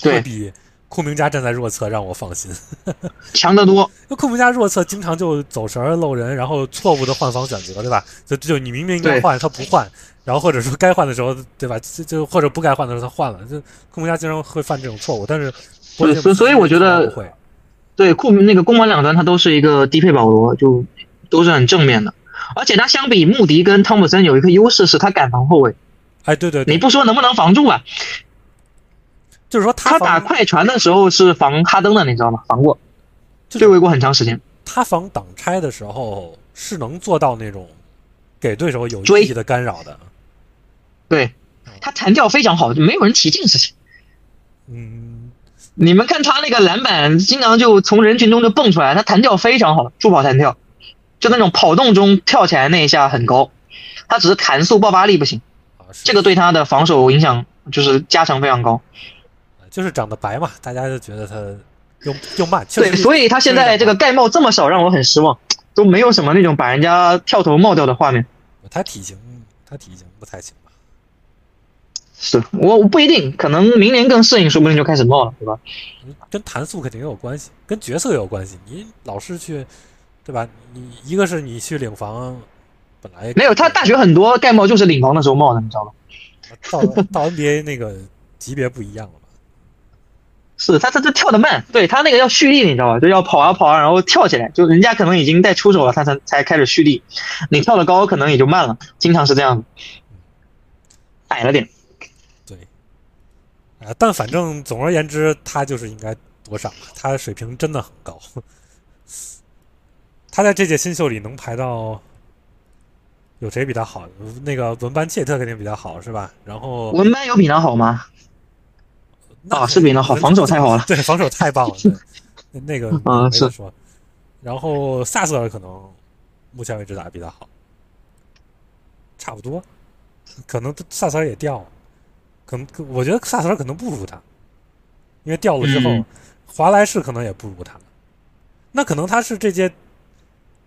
会比库明加站在弱侧让我放心，强得多。那库明加弱侧经常就走神漏人，然后错误的换防选择，对吧？就就你明明应该换，他不换，然后或者说该换的时候，对吧？就就或者不该换的时候他换了，就库明加经常会犯这种错误。但是，所所以我觉得，对库明那个攻防两端他都是一个低配保罗，就都是很正面的。而且他相比穆迪跟汤普森有一个优势是他敢防后卫，哎，对对，你不说能不能防住啊？就是说他打快船的时候是防哈登的，你知道吗？防过，对位过很长时间。他防挡拆的时候是能做到那种给对手有意义的干扰的。对，他弹跳非常好，就没有人提这个事情。嗯，你们看他那个篮板，经常就从人群中就蹦出来，他弹跳非常好，助跑弹跳。就那种跑动中跳起来那一下很高，他只是弹速爆发力不行，这个对他的防守影响就是加成非常高。就是长得白嘛，大家就觉得他又又慢。对，所以他现在这个盖帽这么少，让我很失望，都没有什么那种把人家跳投帽掉的画面。他体型，他体型不太行吧？是我我不一定，可能明年更适应，说不定就开始冒了，对吧？跟弹速肯定有关系，跟角色有关系。你老是去。对吧？你一个是你去领房，本来没有他大学很多盖帽就是领房的时候帽的，你知道吗？到到 NBA 那个级别不一样了吧？是他他他跳的慢，对他那个要蓄力，你知道吧？就要跑啊跑啊，然后跳起来，就人家可能已经在出手了，他才才开始蓄力。你跳的高，可能也就慢了，经常是这样矮了点。对，啊，但反正总而言之，他就是应该多上，他的水平真的很高。他在这届新秀里能排到，有谁比他好？那个文班切特肯定比较好，是吧？然后文班有比他好吗？啊，是比他好，防守太好了。对，防守太棒了。对，那个啊是说。然后萨瑟尔可能目前为止打的比他好，差不多，可能萨斯尔也掉了，可能我觉得萨斯尔可能不如他，因为掉了之后，嗯华莱士可能也不如他，那可能他是这届，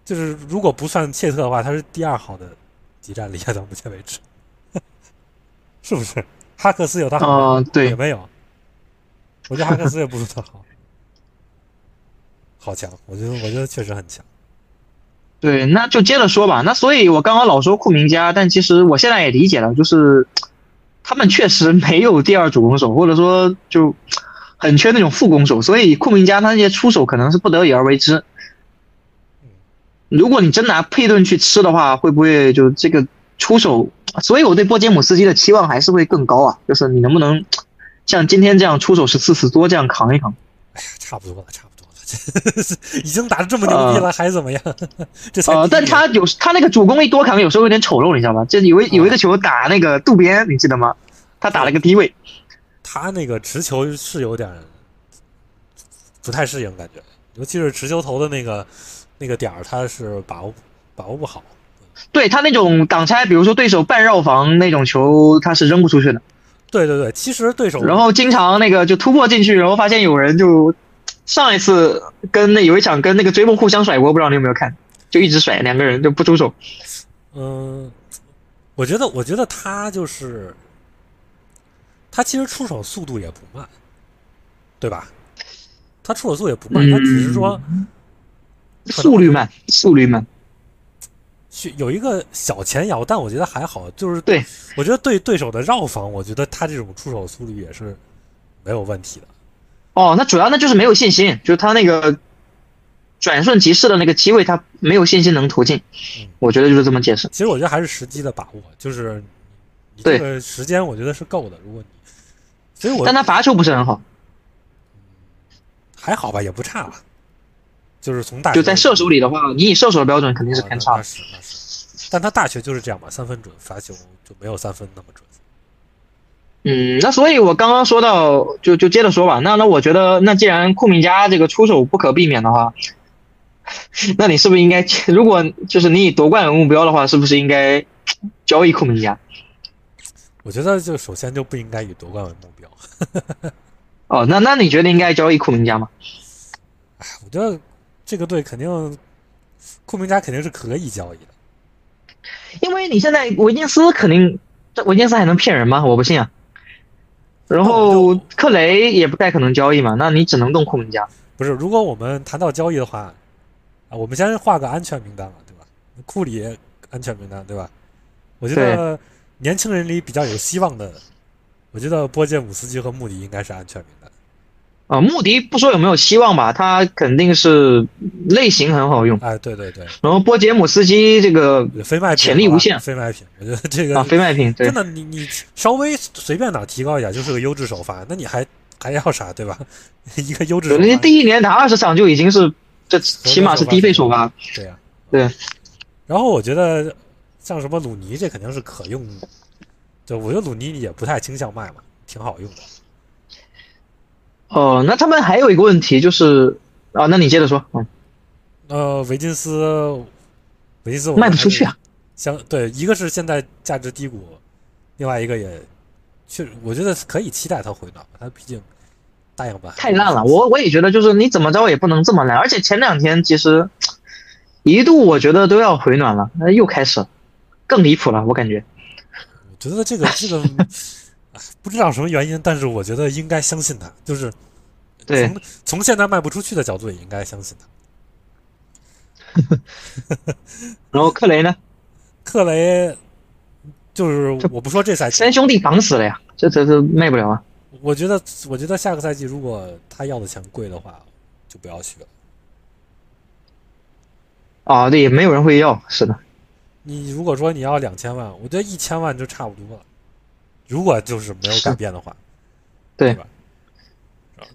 就是如果不算切特的话，他是第二好的集战力啊，到目前为止，是不是？哈克斯有他好吗？啊、对也，没有，我觉得哈克斯也不如他好，好强，我觉得我觉得确实很强。对，那就接着说吧。那所以，我刚刚老说库明加，但其实我现在也理解了，就是他们确实没有第二主攻手，或者说就很缺那种副攻手，所以库明加他那些出手可能是不得已而为之。如果你真拿佩顿去吃的话，会不会就这个出手？所以我对波杰姆斯基的期望还是会更高啊，就是你能不能像今天这样出手十四次多这样扛一扛？哎呀，差不多了，差不多了，已经打得这么牛逼了，还怎么样？这才呃，但他有他那个主攻一多扛，有时候有点丑陋，你知道吗？就有一有一个球打那个渡边，你记得吗？他打了个低位，他那个持球是有点不太适应，感觉，尤其是持球投的那个那个点儿，他是把握把握不好。对他那种挡拆，比如说对手半绕防那种球，他是扔不出去的。对对对，其实对手然后经常那个就突破进去，然后发现有人就上一次跟那有一场跟那个追梦互相甩锅，不知道你有没有看？就一直甩，两个人就不出手。嗯，我觉得，我觉得他就是他其实出手速度也不慢，对吧？他出手速度也不慢，他只是说速率慢，速率慢。需有一个小前摇，但我觉得还好。就是对，我觉得对对手的绕防，我觉得他这种出手速率也是没有问题的。哦，那主要那就是没有信心，就是他那个转瞬即逝的那个机会，他没有信心能投进。嗯我觉得就是这么解释。其实我觉得还是时机的把握，就是你这个时间，我觉得是够的。如果你，所以我但他罚球不是很好，还好吧，也不差吧。就是从大就在射手里的话，你以射手的标准肯定是啊偏差的。那那是那是，但他大学就是这样嘛，三分准，罚球就没有三分那么准。嗯，那所以我刚刚说到，就就接着说吧。那那我觉得，那既然库明加这个出手不可避免的话，那你是不是应该，如果就是你以夺冠为目标的话，是不是应该 交易库明加？我觉得就首先就不应该以夺冠为目标。哦，那那你觉得应该交易库明加吗？哎，我觉得这个队肯定，库明加肯定是可以交易的。因为你现在维金斯肯定，这维金斯还能骗人吗？我不信啊。然后克雷也不太可能交易嘛，那你只能动库明加。不是，如果我们谈到交易的话，啊，我们先画个安全名单嘛，对吧？库里安全名单，对吧？我觉得年轻人里比较有希望的，我觉得波杰姆斯基和穆迪应该是安全名单。啊，穆迪不说有没有希望吧，他肯定是类型很好用。哎，对对对，然后波杰姆斯基这个非卖品潜力无限非卖品，我觉得这个啊，非卖品，真，的，你你稍微随便哪提高一下就是个优质首发，那你还还要啥，对吧？一个优质首发，人家第一年打二十场就已经是，这起码是低配首发。对呀、对。然后我觉得像什么鲁尼，这肯定是可用，对我觉得鲁尼也不太倾向卖嘛，挺好用的。哦，那他们还有一个问题就是，啊，那你接着说，嗯，呃，维金斯，维金斯卖不出去啊。相对，一个是现在价值低谷，另外一个也确实，我觉得可以期待他回暖吧。他毕竟大样板太烂了，我我也觉得就是你怎么着也不能这么烂，而且前两天其实一度我觉得都要回暖了，那又开始，更离谱了，我感觉。我觉得这个这个哎不知道什么原因，但是我觉得应该相信他，就是对从从现在卖不出去的角度也应该相信他。然后克雷呢，克雷就是我不说这赛季三，兄弟绑死了呀，这这这卖不了啊。我觉得我觉得下个赛季如果他要的钱贵的话，就不要去了。啊，对，也没有人会要，是的。你如果说你要两千万，我觉得一千万就差不多了。如果就是没有改变的话，对吧？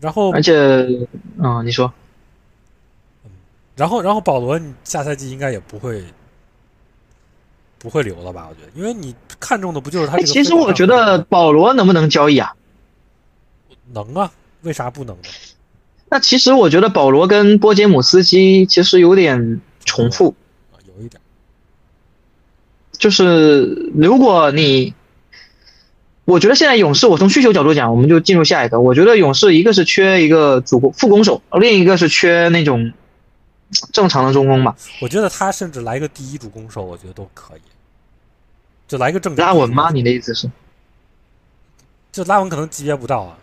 然后而且，嗯，你说，然后然后保罗，你下赛季应该也不会不会留了吧？我觉得，因为你看中的不就是他哎，这个？其实我觉得保罗能不能交易啊？能啊，为啥不能呢？那其实我觉得保罗跟波杰姆斯基其实有点重复。啊，有一点。就是如果你，我觉得现在勇士，我从需求角度讲，我们就进入下一个。我觉得勇士一个是缺一个主攻副攻手，另一个是缺那种正常的中锋吧。我觉得他甚至来个第一主攻手，我觉得都可以。就来个正拉文吗？你的意思是？就拉文可能级别不到啊。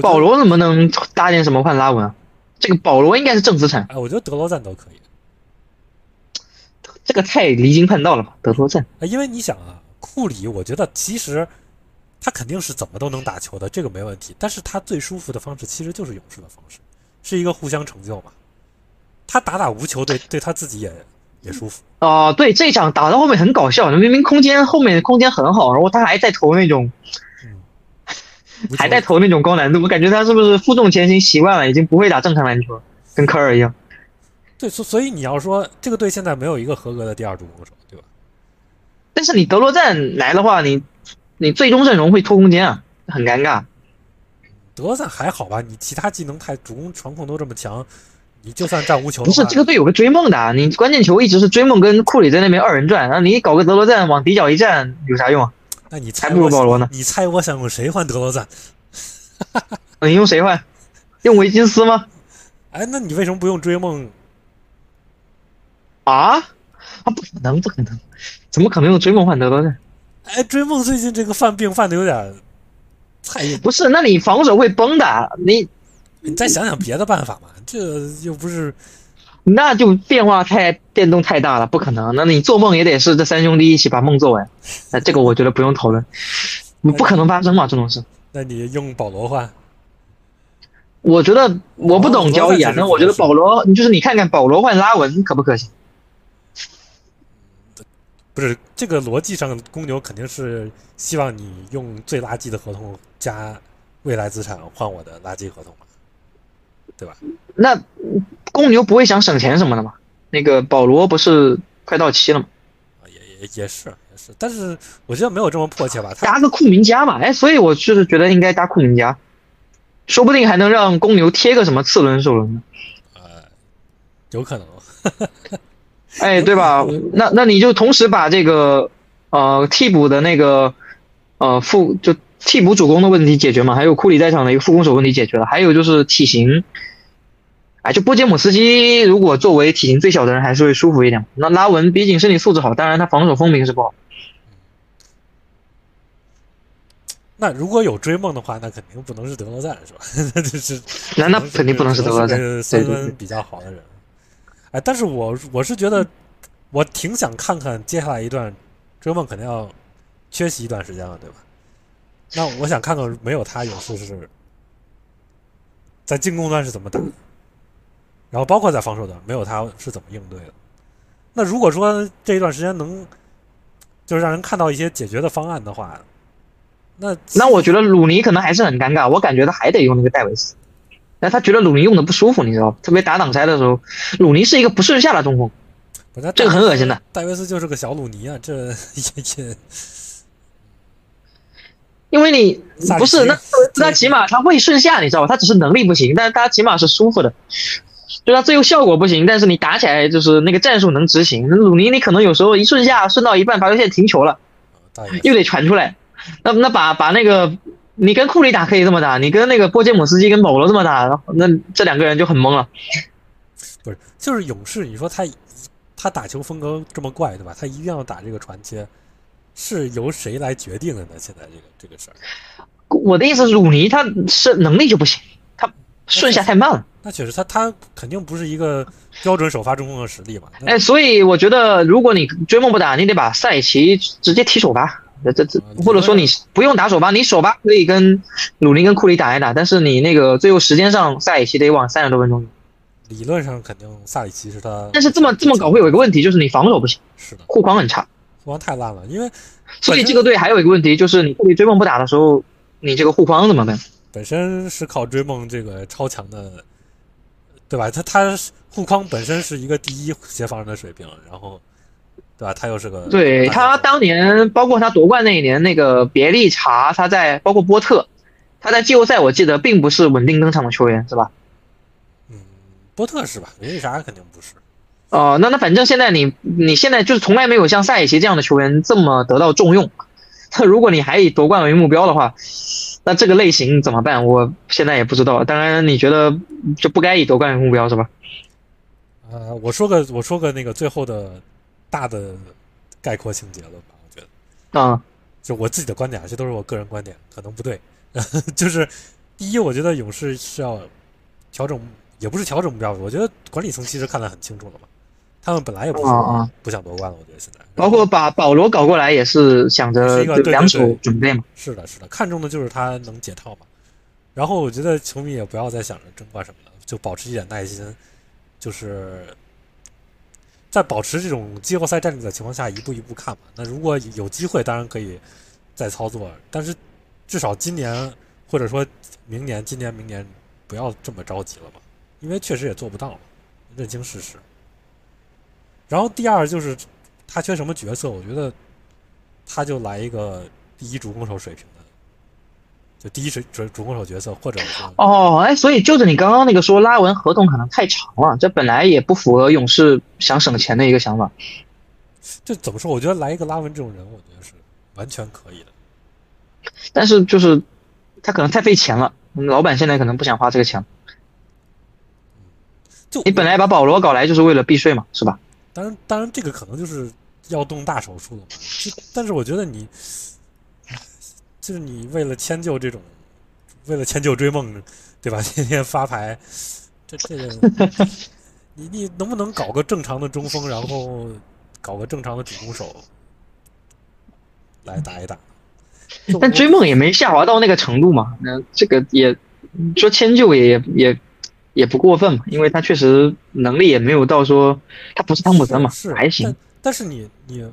保罗怎么能搭点什么换拉文啊？这个保罗应该是正资产。哎，我觉得德罗赞都可以。这个太离经叛道了吧？德罗赞。因为你想啊，库里，我觉得其实他肯定是怎么都能打球的，这个没问题。但是他最舒服的方式其实就是勇士的方式，是一个互相成就嘛。他打打无球，对对他自己也也舒服。哦，对，这场打到后面很搞笑，明明空间后面的空间很好，然后他还在投那种。还在投那种高难度，我感觉他是不是负重前行习惯了，已经不会打正常篮球了，跟科尔一样。对，所所以你要说这个队现在没有一个合格的第二主攻手，对吧？但是你德罗赞来的话，你你最终阵容会拖空间啊，很尴尬。德罗赞还好吧？你其他技能太主攻传控都这么强，你就算占无球，不是这个队有个追梦的，你关键球一直是追梦跟库里在那边二人转，然后你搞个德罗赞往底角一站，有啥用啊？那你猜还不如保罗呢？你猜我想用谁换德罗赞？你用谁换？用维金斯吗？哎，那你为什么不用追梦？啊？啊，不可能，不可能，怎么可能用追梦换德罗赞？哎，追梦最近这个犯病犯的有点太……不是，那你防守会崩的。你你再想想别的办法嘛？这又不是。那就变化太变动太大了，不可能。那你做梦也得是这三兄弟一起把梦做完。那这个我觉得不用讨论，不可能发生嘛这种事。那你用保罗换？我觉得我不懂交易啊。那我觉得保罗，就是你看看保罗换拉文可不可行？不是这个逻辑上，公牛肯定是希望你用最垃圾的合同加未来资产换我的垃圾合同嘛，对吧？那。公牛不会想省钱什么的吗？那个保罗不是快到期了吗？也也也是也是，但是我觉得没有这么迫切吧。搭个库明加嘛，哎，所以我就是觉得应该搭库明加，说不定还能让公牛贴个什么次轮首轮呢？呃，有可能。哎，对吧？那那你就同时把这个呃替补的那个呃副就替补主攻的问题解决嘛，还有库里在场的一个副攻手问题解决了，还有就是体型。哎，就波杰姆斯基，如果作为体型最小的人，还是会舒服一点。那拉文毕竟身体素质好，当然他防守风评是不好。那如果有追梦的话，那肯定不能是德罗赞，是吧？那就是，那那肯定不能是德罗赞，三分比较好的人。哎，但是我我是觉得，我挺想看看接下来一段追梦肯定要缺席一段时间了，对吧？那我想看看没有他勇士是在进攻端是怎么打。然后包括在防守端，没有他是怎么应对的？那如果说这一段时间能，就是让人看到一些解决的方案的话，那那我觉得鲁尼可能还是很尴尬。我感觉他还得用那个戴维斯，但他觉得鲁尼用的不舒服，你知道特别打挡拆的时候，鲁尼是一个不顺下的中锋，这个很恶心的。戴维斯就是个小鲁尼啊，这也 也，因为你不是那 那起码他会顺下，你知道吧？他只是能力不行，但是他起码是舒服的。对他最后效果不行，但是你打起来就是那个战术能执行。鲁尼你可能有时候一顺下顺到一半罚球线停球了，又得传出来。那那把把那个你跟库里打可以这么打，你跟那个波杰姆斯基跟保罗这么打，那这两个人就很懵了。不是，就是勇士，你说他他打球风格这么怪，对吧？他一定要打这个传切，是由谁来决定的呢？现在这个这个事儿，我的意思，鲁尼他是能力就不行，他顺下太慢了。那确实，他他肯定不是一个标准首发中锋的实力嘛。哎，所以我觉得，如果你追梦不打，你得把赛奇直接踢首发。这这，或者说你不用打首发，你首发可以跟鲁尼跟库里打一打，但是你那个最后时间上，萨里奇得往三十多分钟。理论上肯定萨里奇是他，但是这么这么搞会有一个问题，就是你防守不行，是的，护框很差，护框太烂了。因为所以这个队还有一个问题，就是你库里追梦不打的时候，你这个护框怎么办？本身是靠追梦这个超强的。对吧？他他护框本身是一个第一协防人的水平，然后，对吧？他又是个对他当年包括他夺冠那一年，那个别利查他在包括波特，他在季后赛我记得并不是稳定登场的球员，是吧？嗯，波特是吧？别利查肯定不是。哦，那那反正现在你你现在就是从来没有像塞里奇这样的球员这么得到重用。那如果你还以夺冠为目标的话，那这个类型怎么办？我现在也不知道。当然，你觉得就不该以夺冠为目标是吧？呃，我说个我说个那个最后的大的概括性结论吧，我觉得啊，就我自己的观点，这都是我个人观点，可能不对。就是第一，我觉得勇士是要调整，也不是调整目标，我觉得管理层其实看得很清楚了嘛。他们本来也不是不想夺冠了，我觉得现在包括把保罗搞过来也是想着两手准备嘛。是的，是的，看中的就是他能解套嘛。然后我觉得球迷也不要再想着争冠什么的，就保持一点耐心，就是在保持这种季后赛战力的情况下，一步一步看嘛。那如果有机会，当然可以再操作，但是至少今年或者说明年、今年、明年不要这么着急了嘛，因为确实也做不到嘛，认清事实。然后第二就是他缺什么角色？我觉得他就来一个第一主攻手水平的，就第一是主主攻手角色，或者哦，哎，所以就是你刚刚那个说拉文合同可能太长了，这本来也不符合勇士想省钱的一个想法。就怎么说？我觉得来一个拉文这种人，我觉得是完全可以的。但是就是他可能太费钱了，老板现在可能不想花这个钱。就你本来把保罗搞来就是为了避税嘛，是吧？当然，当然，这个可能就是要动大手术了嘛。但是我觉得你，就是你为了迁就这种，为了迁就追梦，对吧？天天发牌，这这个，你你能不能搞个正常的中锋，然后搞个正常的主攻手来打一打？但追梦也没下滑到那个程度嘛。那这个也说迁就也也。也不过分嘛，因为他确实能力也没有到说他不是汤普森嘛，是还行。但是你你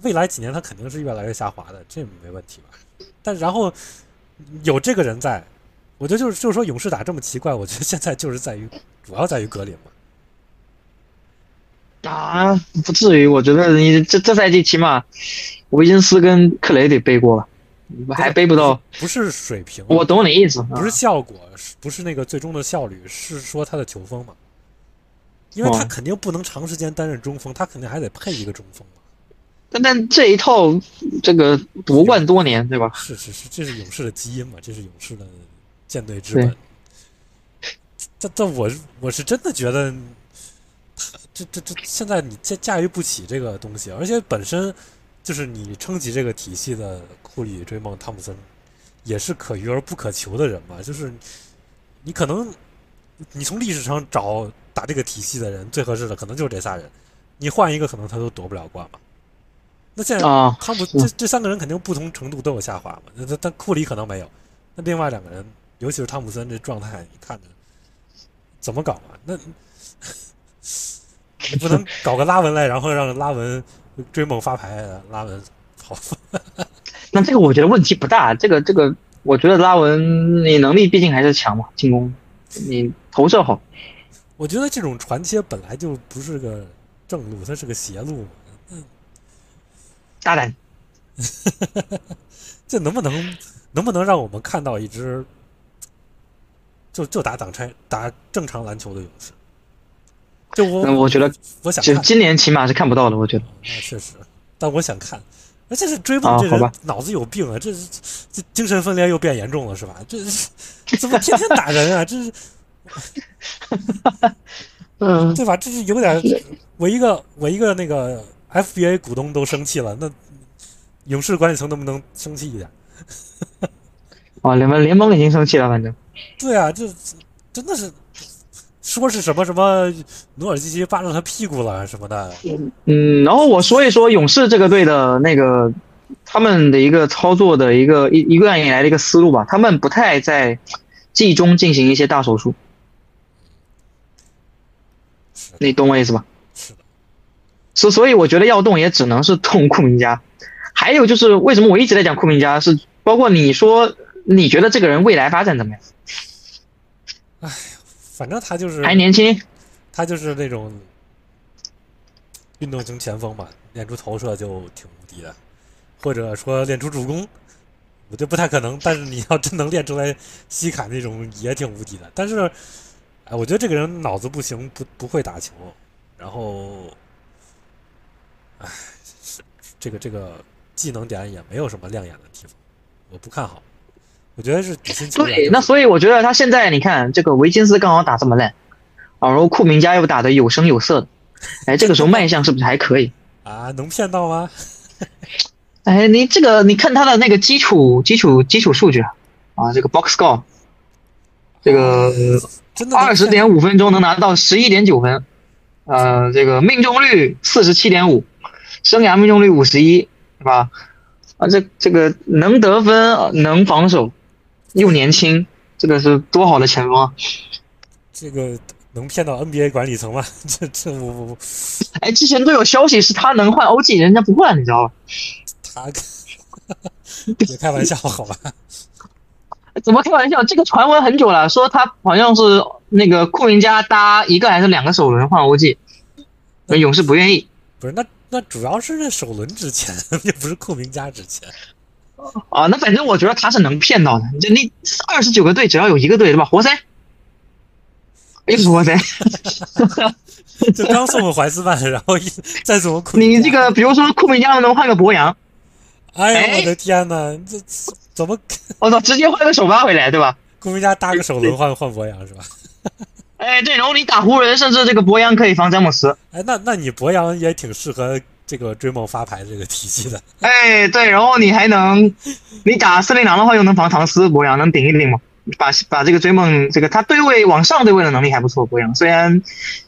未来几年他肯定是越来越下滑的，这没问题吧？但然后有这个人在，我觉得就是就是说勇士打这么奇怪，我觉得现在就是在于主要在于格林嘛。啊，不至于，我觉得你这这赛季起码维金斯跟克雷得背锅吧。还背不到，不是水平，我懂你意思，不是效果，不是那个最终的效率，是说他的球风嘛？因为他肯定不能长时间担任中锋，他肯定还得配一个中锋嘛。但但这一套这个夺冠多年，对吧？是是是，这是勇士的基因嘛？这是勇士的舰队之本。这这我我是真的觉得，他这这这现在你驾驾驭不起这个东西，而且本身。就是你撑起这个体系的库里、追梦、汤普森，也是可遇而不可求的人嘛。就是你可能，你从历史上找打这个体系的人最合适的，可能就是这仨人。你换一个，可能他都夺不了冠嘛。那现在汤普这这三个人肯定不同程度都有下滑嘛。那但库里可能没有。那另外两个人，尤其是汤普森这状态，你看着怎么搞啊？那 你不能 搞个拉文来，然后让拉文。追梦发牌，拉文好。那这个我觉得问题不大。这个这个，我觉得拉文你能力毕竟还是强嘛，进攻你投射好。我觉得这种传切本来就不是个正路，它是个斜路。嗯，大胆。这能不能能不能让我们看到一支就就打挡拆打正常篮球的勇士？就我，我觉得，我想，就今年起码是看不到的。我觉得，那确实，但我想看。而且是追梦这人脑子有病啊！这是这精神分裂又变严重了，是吧？这是怎么天天打人啊？这是，嗯，对吧？这是有点，我一个我一个那个 FBA 股东都生气了，那勇士管理层能不能生气一点？啊，联盟联盟已经生气了，反正。对啊，这真的是。说是什么什么努尔基奇扒着他屁股了什么的，嗯，然后我说一说勇士这个队的那个他们的一个操作的一个一一贯以来的一个思路吧，他们不太在季中进行一些大手术，你懂我意思吧？所所以我觉得要动也只能是动库明加，还有就是为什么我一直在讲库明加，是包括你说你觉得这个人未来发展怎么样？哎。反正他就是还年轻，他就是那种运动型前锋嘛，练出投射就挺无敌的，或者说练出助攻，我觉得不太可能。但是你要真能练出来西卡那种，也挺无敌的。但是，哎，我觉得这个人脑子不行，不不会打球，然后，唉，这个这个技能点也没有什么亮眼的地方，我不看好。我觉得是底薪对，那所以我觉得他现在你看这个维金斯刚好打这么烂，啊，然后库明加又打的有声有色的，哎，这个时候卖相是不是还可以？啊，能骗到吗？哎，你这个你看他的那个基础基础基础数据啊，这个 box score，这个二十点五分钟能拿到十一点九分，呃，这个命中率四十七点五，生涯命中率五十一，是吧？啊，这这个能得分能防守。又年轻，这个是多好的前锋！这个能骗到 NBA 管理层吗？这这我我我，哎，之前都有消息是他能换 OG，人家不换，你知道吧？他别 开玩笑好吧？怎么开玩笑？这个传闻很久了，说他好像是那个库明加搭一个还是两个首轮换 OG，勇士不愿意。不是，那那主要是那首轮值钱，也不是库明加值钱。啊，那反正我觉得他是能骗到的。就你二十九个队，只要有一个队对吧？活塞，又是活塞，就刚送个怀斯曼，然后一再送库。你这个比如说库明加能换个博扬，哎呀，我的天哪，这怎么？我操，直接换个首发回来对吧？库明加搭个首轮换换博扬是吧？哎，对，然后你打湖人，甚至这个博扬可以防詹姆斯。哎，那那你博扬也挺适合。这个追梦发牌这个体系的，哎，对，然后你还能，你打森林狼的话又能防唐斯，博扬能顶一顶吗？把把这个追梦这个他对位往上对位的能力还不错，博扬虽然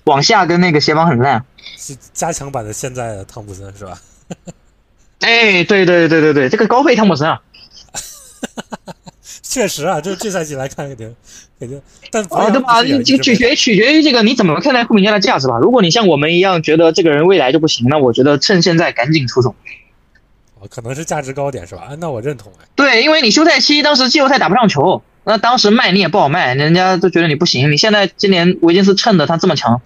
往下跟那个协防很烂，是加强版的现在的汤普森是吧？哎，对对对对对，这个高配汤普森啊。确实啊，就这赛季来看肯定肯定，但啊对吧？就取决取决于这个你怎么看待库明加的价值吧。如果你像我们一样觉得这个人未来就不行，那我觉得趁现在赶紧出手。哦，可能是价值高点是吧？啊，那我认同哎。对，因为你休赛期当时季后赛打不上球，那当时卖你也不好卖，人家都觉得你不行。你现在今年维金斯趁的他这么强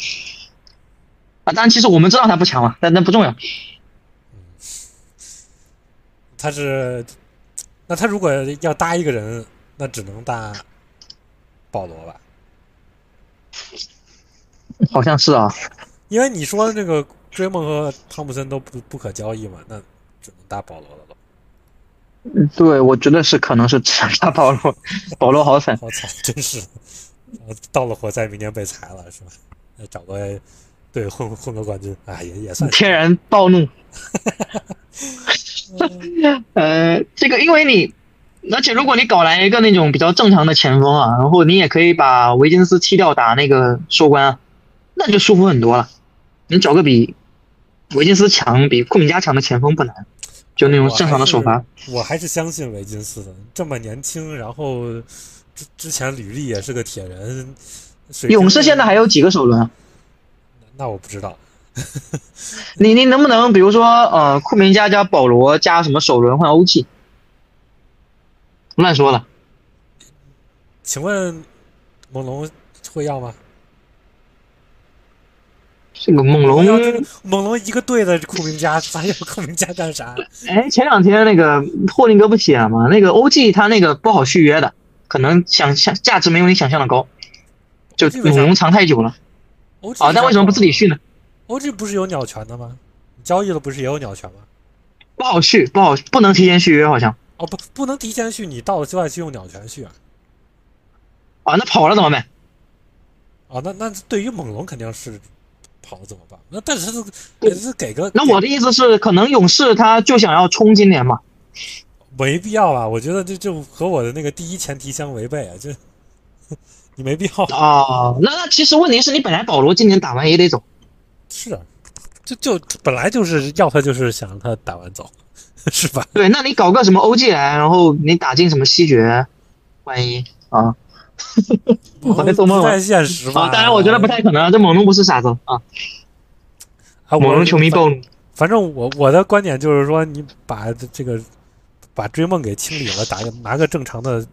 啊，当然其实我们知道他不强了，但那不重要。他是，那他如果要搭一个人。那只能搭保罗吧，好像是啊，因为你说的那个追梦和汤普森都不不可交易嘛，那只能搭保罗了喽。嗯，对，我觉得是可能是只能搭保罗，保罗好惨，好惨，真是，到了活塞明年被裁了是吧？那找个对混混个冠军，哎，也也算天然暴怒。呃，这个因为你。而且如果你搞来一个那种比较正常的前锋啊，然后你也可以把维金斯踢掉打那个收官，那就舒服很多了。你找个比维金斯强、比库米加强的前锋不难，就那种正常的首发。我还是相信维金斯的，这么年轻，然后之之前履历也是个铁人。勇士现在还有几个首轮？那我不知道。你你能不能比如说呃库明加加保罗加什么首轮换欧气乱说了，请问猛龙会要吗？这个猛龙，猛龙一个队的库明加，咱要库明加干啥？哎，前两天那个霍林格不写了吗？那个 OG 他那个不好续约的，可能想象价值没有你想象的高，就猛龙藏太久了。啊，但为什么不自己续呢？OG 不是有鸟权的吗？交易了不是也有鸟权吗？不好续，不好，不能提前续约，好像。哦不，不能提前续，你到了之外去用鸟权续啊！啊，那跑了怎么办？啊，那那对于猛龙肯定是跑了怎么办？那但是他也是给个……那我的意思是，可能勇士他就想要冲今年嘛？没必要啊，我觉得这就和我的那个第一前提相违背啊，就你没必要啊。那那其实问题是你本来保罗今年打完也得走，是啊，就就本来就是要他就是想让他打完走。是吧？对，那你搞个什么欧 g 来，然后你打进什么西决，万一啊？我在做梦不太现实吧？当然，我觉得不太可能。这猛龙不是傻子啊！啊，猛龙球迷暴怒。反正我我的观点就是说，你把这个把追梦给清理了，打个拿个正常的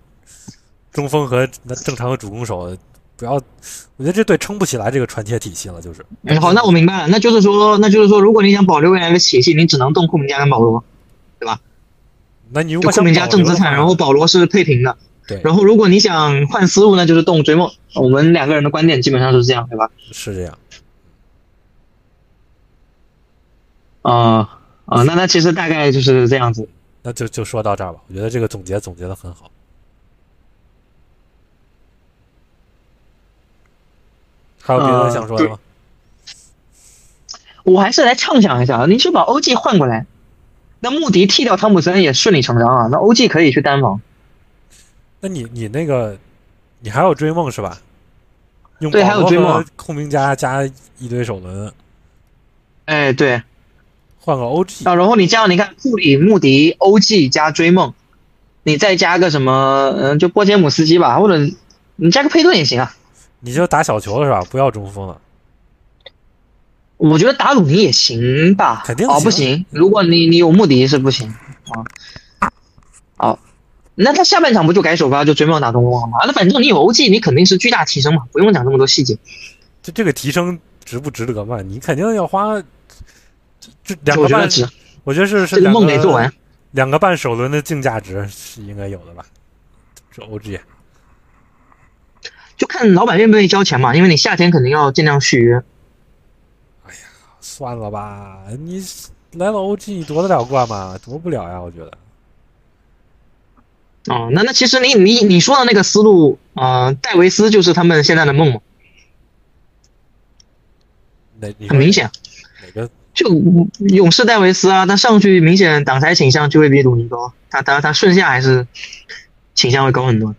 中锋和正常的主攻手，不要。我觉得这队撑不起来这个传切体系了，就是。嗯，好，那我明白了。那就是说，那就是说，如果你想保留未来的体系，你只能动库明加跟保罗。对吧？那你如果库明加正资产，然后保罗是配平的。对。然后如果你想换思路，那就是动追梦。我们两个人的观点基本上是这样，对吧？是这样。啊啊，那那其实大概就是这样子。那就就说到这儿吧，我觉得这个总结总结的很好。还有别的想说的吗？我还是来畅想一下，你去把 OG 换过来，那穆迪替掉汤普森也顺理成章啊。那 OG 可以去单防。那你你那个，你还有追梦是吧？用对，还有追梦，空兵加加一堆首轮。哎，对，换个 OG 啊，然后你这样，你看库里、穆迪、OG 加追梦，你再加个什么，嗯，就波杰姆斯基吧，或者你加个佩顿也行啊。你就打小球了是吧？不要中锋了。我觉得打鲁尼也行吧。肯定哦，不行。如果你你有穆迪是不行啊。哦，那他下半场不就改首发就追梦打中锋了吗？那反正你有 OG，你肯定是巨大提升嘛，不用讲那么多细节。就这个提升值不值得嘛？你肯定要花这两个半，我觉得是是这个梦得做完。两个半首轮的净价值是应该有的吧？这 OG。就看老板愿不愿意交钱嘛，因为你夏天肯定要尽量续约。哎呀，算了吧，你来了 OG，你夺得了冠吗？夺不了呀，我觉得。哦，那那其实你你你说的那个思路，呃，戴维斯就是他们现在的梦嘛。很明显。哪个？就勇士戴维斯啊，他上去明显挡拆倾向就会比鲁尼高，他他他顺下还是倾向会高很多。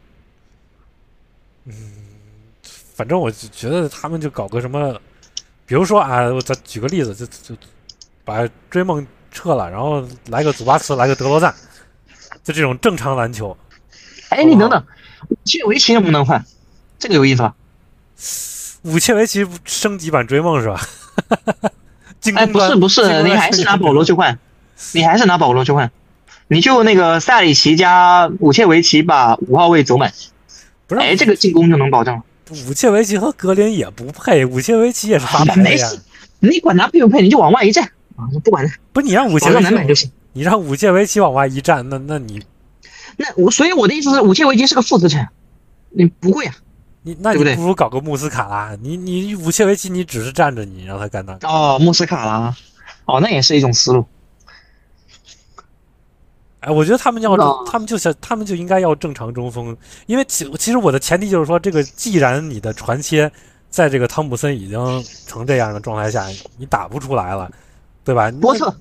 反正我就觉得他们就搞个什么，比如说啊，我再举个例子，就就把追梦撤了，然后来个祖巴茨，来个德罗赞，就这种正常篮球。哎，你等等，武切维奇能不能换？这个有意思吧？武切维奇升级版追梦是吧？哎，不是不是，你还是拿保罗去换，你还是拿保罗去换，你就那个萨里奇加武切维奇把五号位走满，不是？哎，这个进攻就能保证了。武切维奇和格林也不配，武切维奇也是发牌没事。你管他配不配，你就往外一站啊，不管他。不，你让武切维奇就行。你让武切维奇往外一站，那那你，那我所以我的意思是，武切维奇是个负资产，你不贵啊？你那你不如搞个穆斯卡拉，你你武切维奇你只是站着，你让他干那。哦，穆斯卡拉，哦，那也是一种思路。哎，我觉得他们要，他们就想，他们就应该要正常中锋，因为其其实我的前提就是说，这个既然你的传切在这个汤普森已经成这样的状态下，你打不出来了，对吧？波特，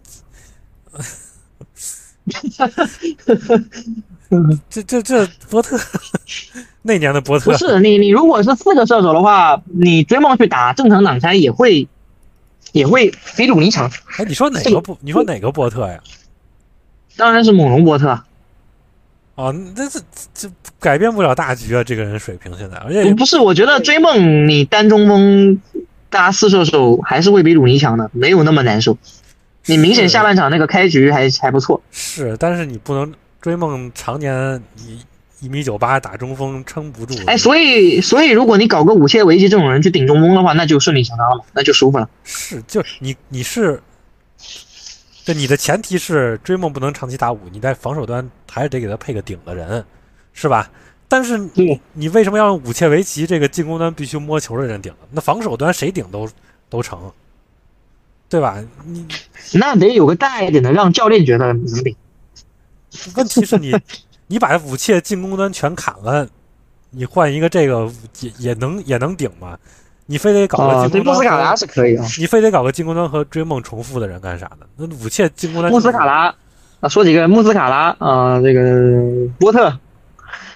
这这这波特，那年的波特不是你你如果是四个射手的话，你追梦去打正常挡拆也会也会比鲁尼强。哎，你说哪个波？你说哪个波特呀？当然是猛龙波特，哦，那这这改变不了大局啊！这个人水平现在，而且不是，我觉得追梦你单中锋搭四射手还是会比鲁尼强的，没有那么难受。你明显下半场那个开局还还不错，是，但是你不能追梦常年你一米九八打中锋撑不住。哎，所以所以如果你搞个武切维奇这种人去顶中锋的话，那就顺理成章了，那就舒服了。是，就你你是。这你的前提是追梦不能长期打五，你在防守端还是得给他配个顶的人，是吧？但是你你为什么要用武切维奇这个进攻端必须摸球的人顶？那防守端谁顶都都成，对吧？你 那得有个大一点的，让教练觉得能顶。问题是你 你把武切进攻端全砍了，你换一个这个也也能也能顶吗？你非得搞个进攻端，穆斯卡拉是可以啊。你非得搞个进攻端和追梦重复的人干啥呢？那武切进攻端，穆斯卡拉啊，说几个穆斯卡拉啊，这个波特、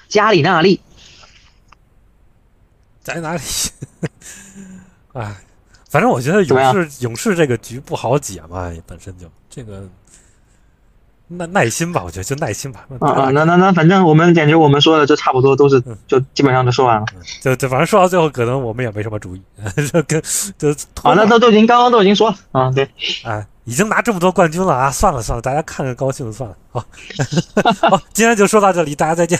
加里纳利在哪里？哎，反正我觉得勇士勇士这个局不好解嘛，本身就这个。耐耐心吧，我觉得就耐心吧。啊啊，那那那，反正我们感觉我们说的就差不多，都是就基本上都说完了。就就反正说到最后，可能我们也没什么主意。就跟就啊，那都都已经刚刚都已经说了啊，对，啊，已经拿这么多冠军了啊，算了算了，大家看着高兴算了。好，好，今天就说到这里，大家再见。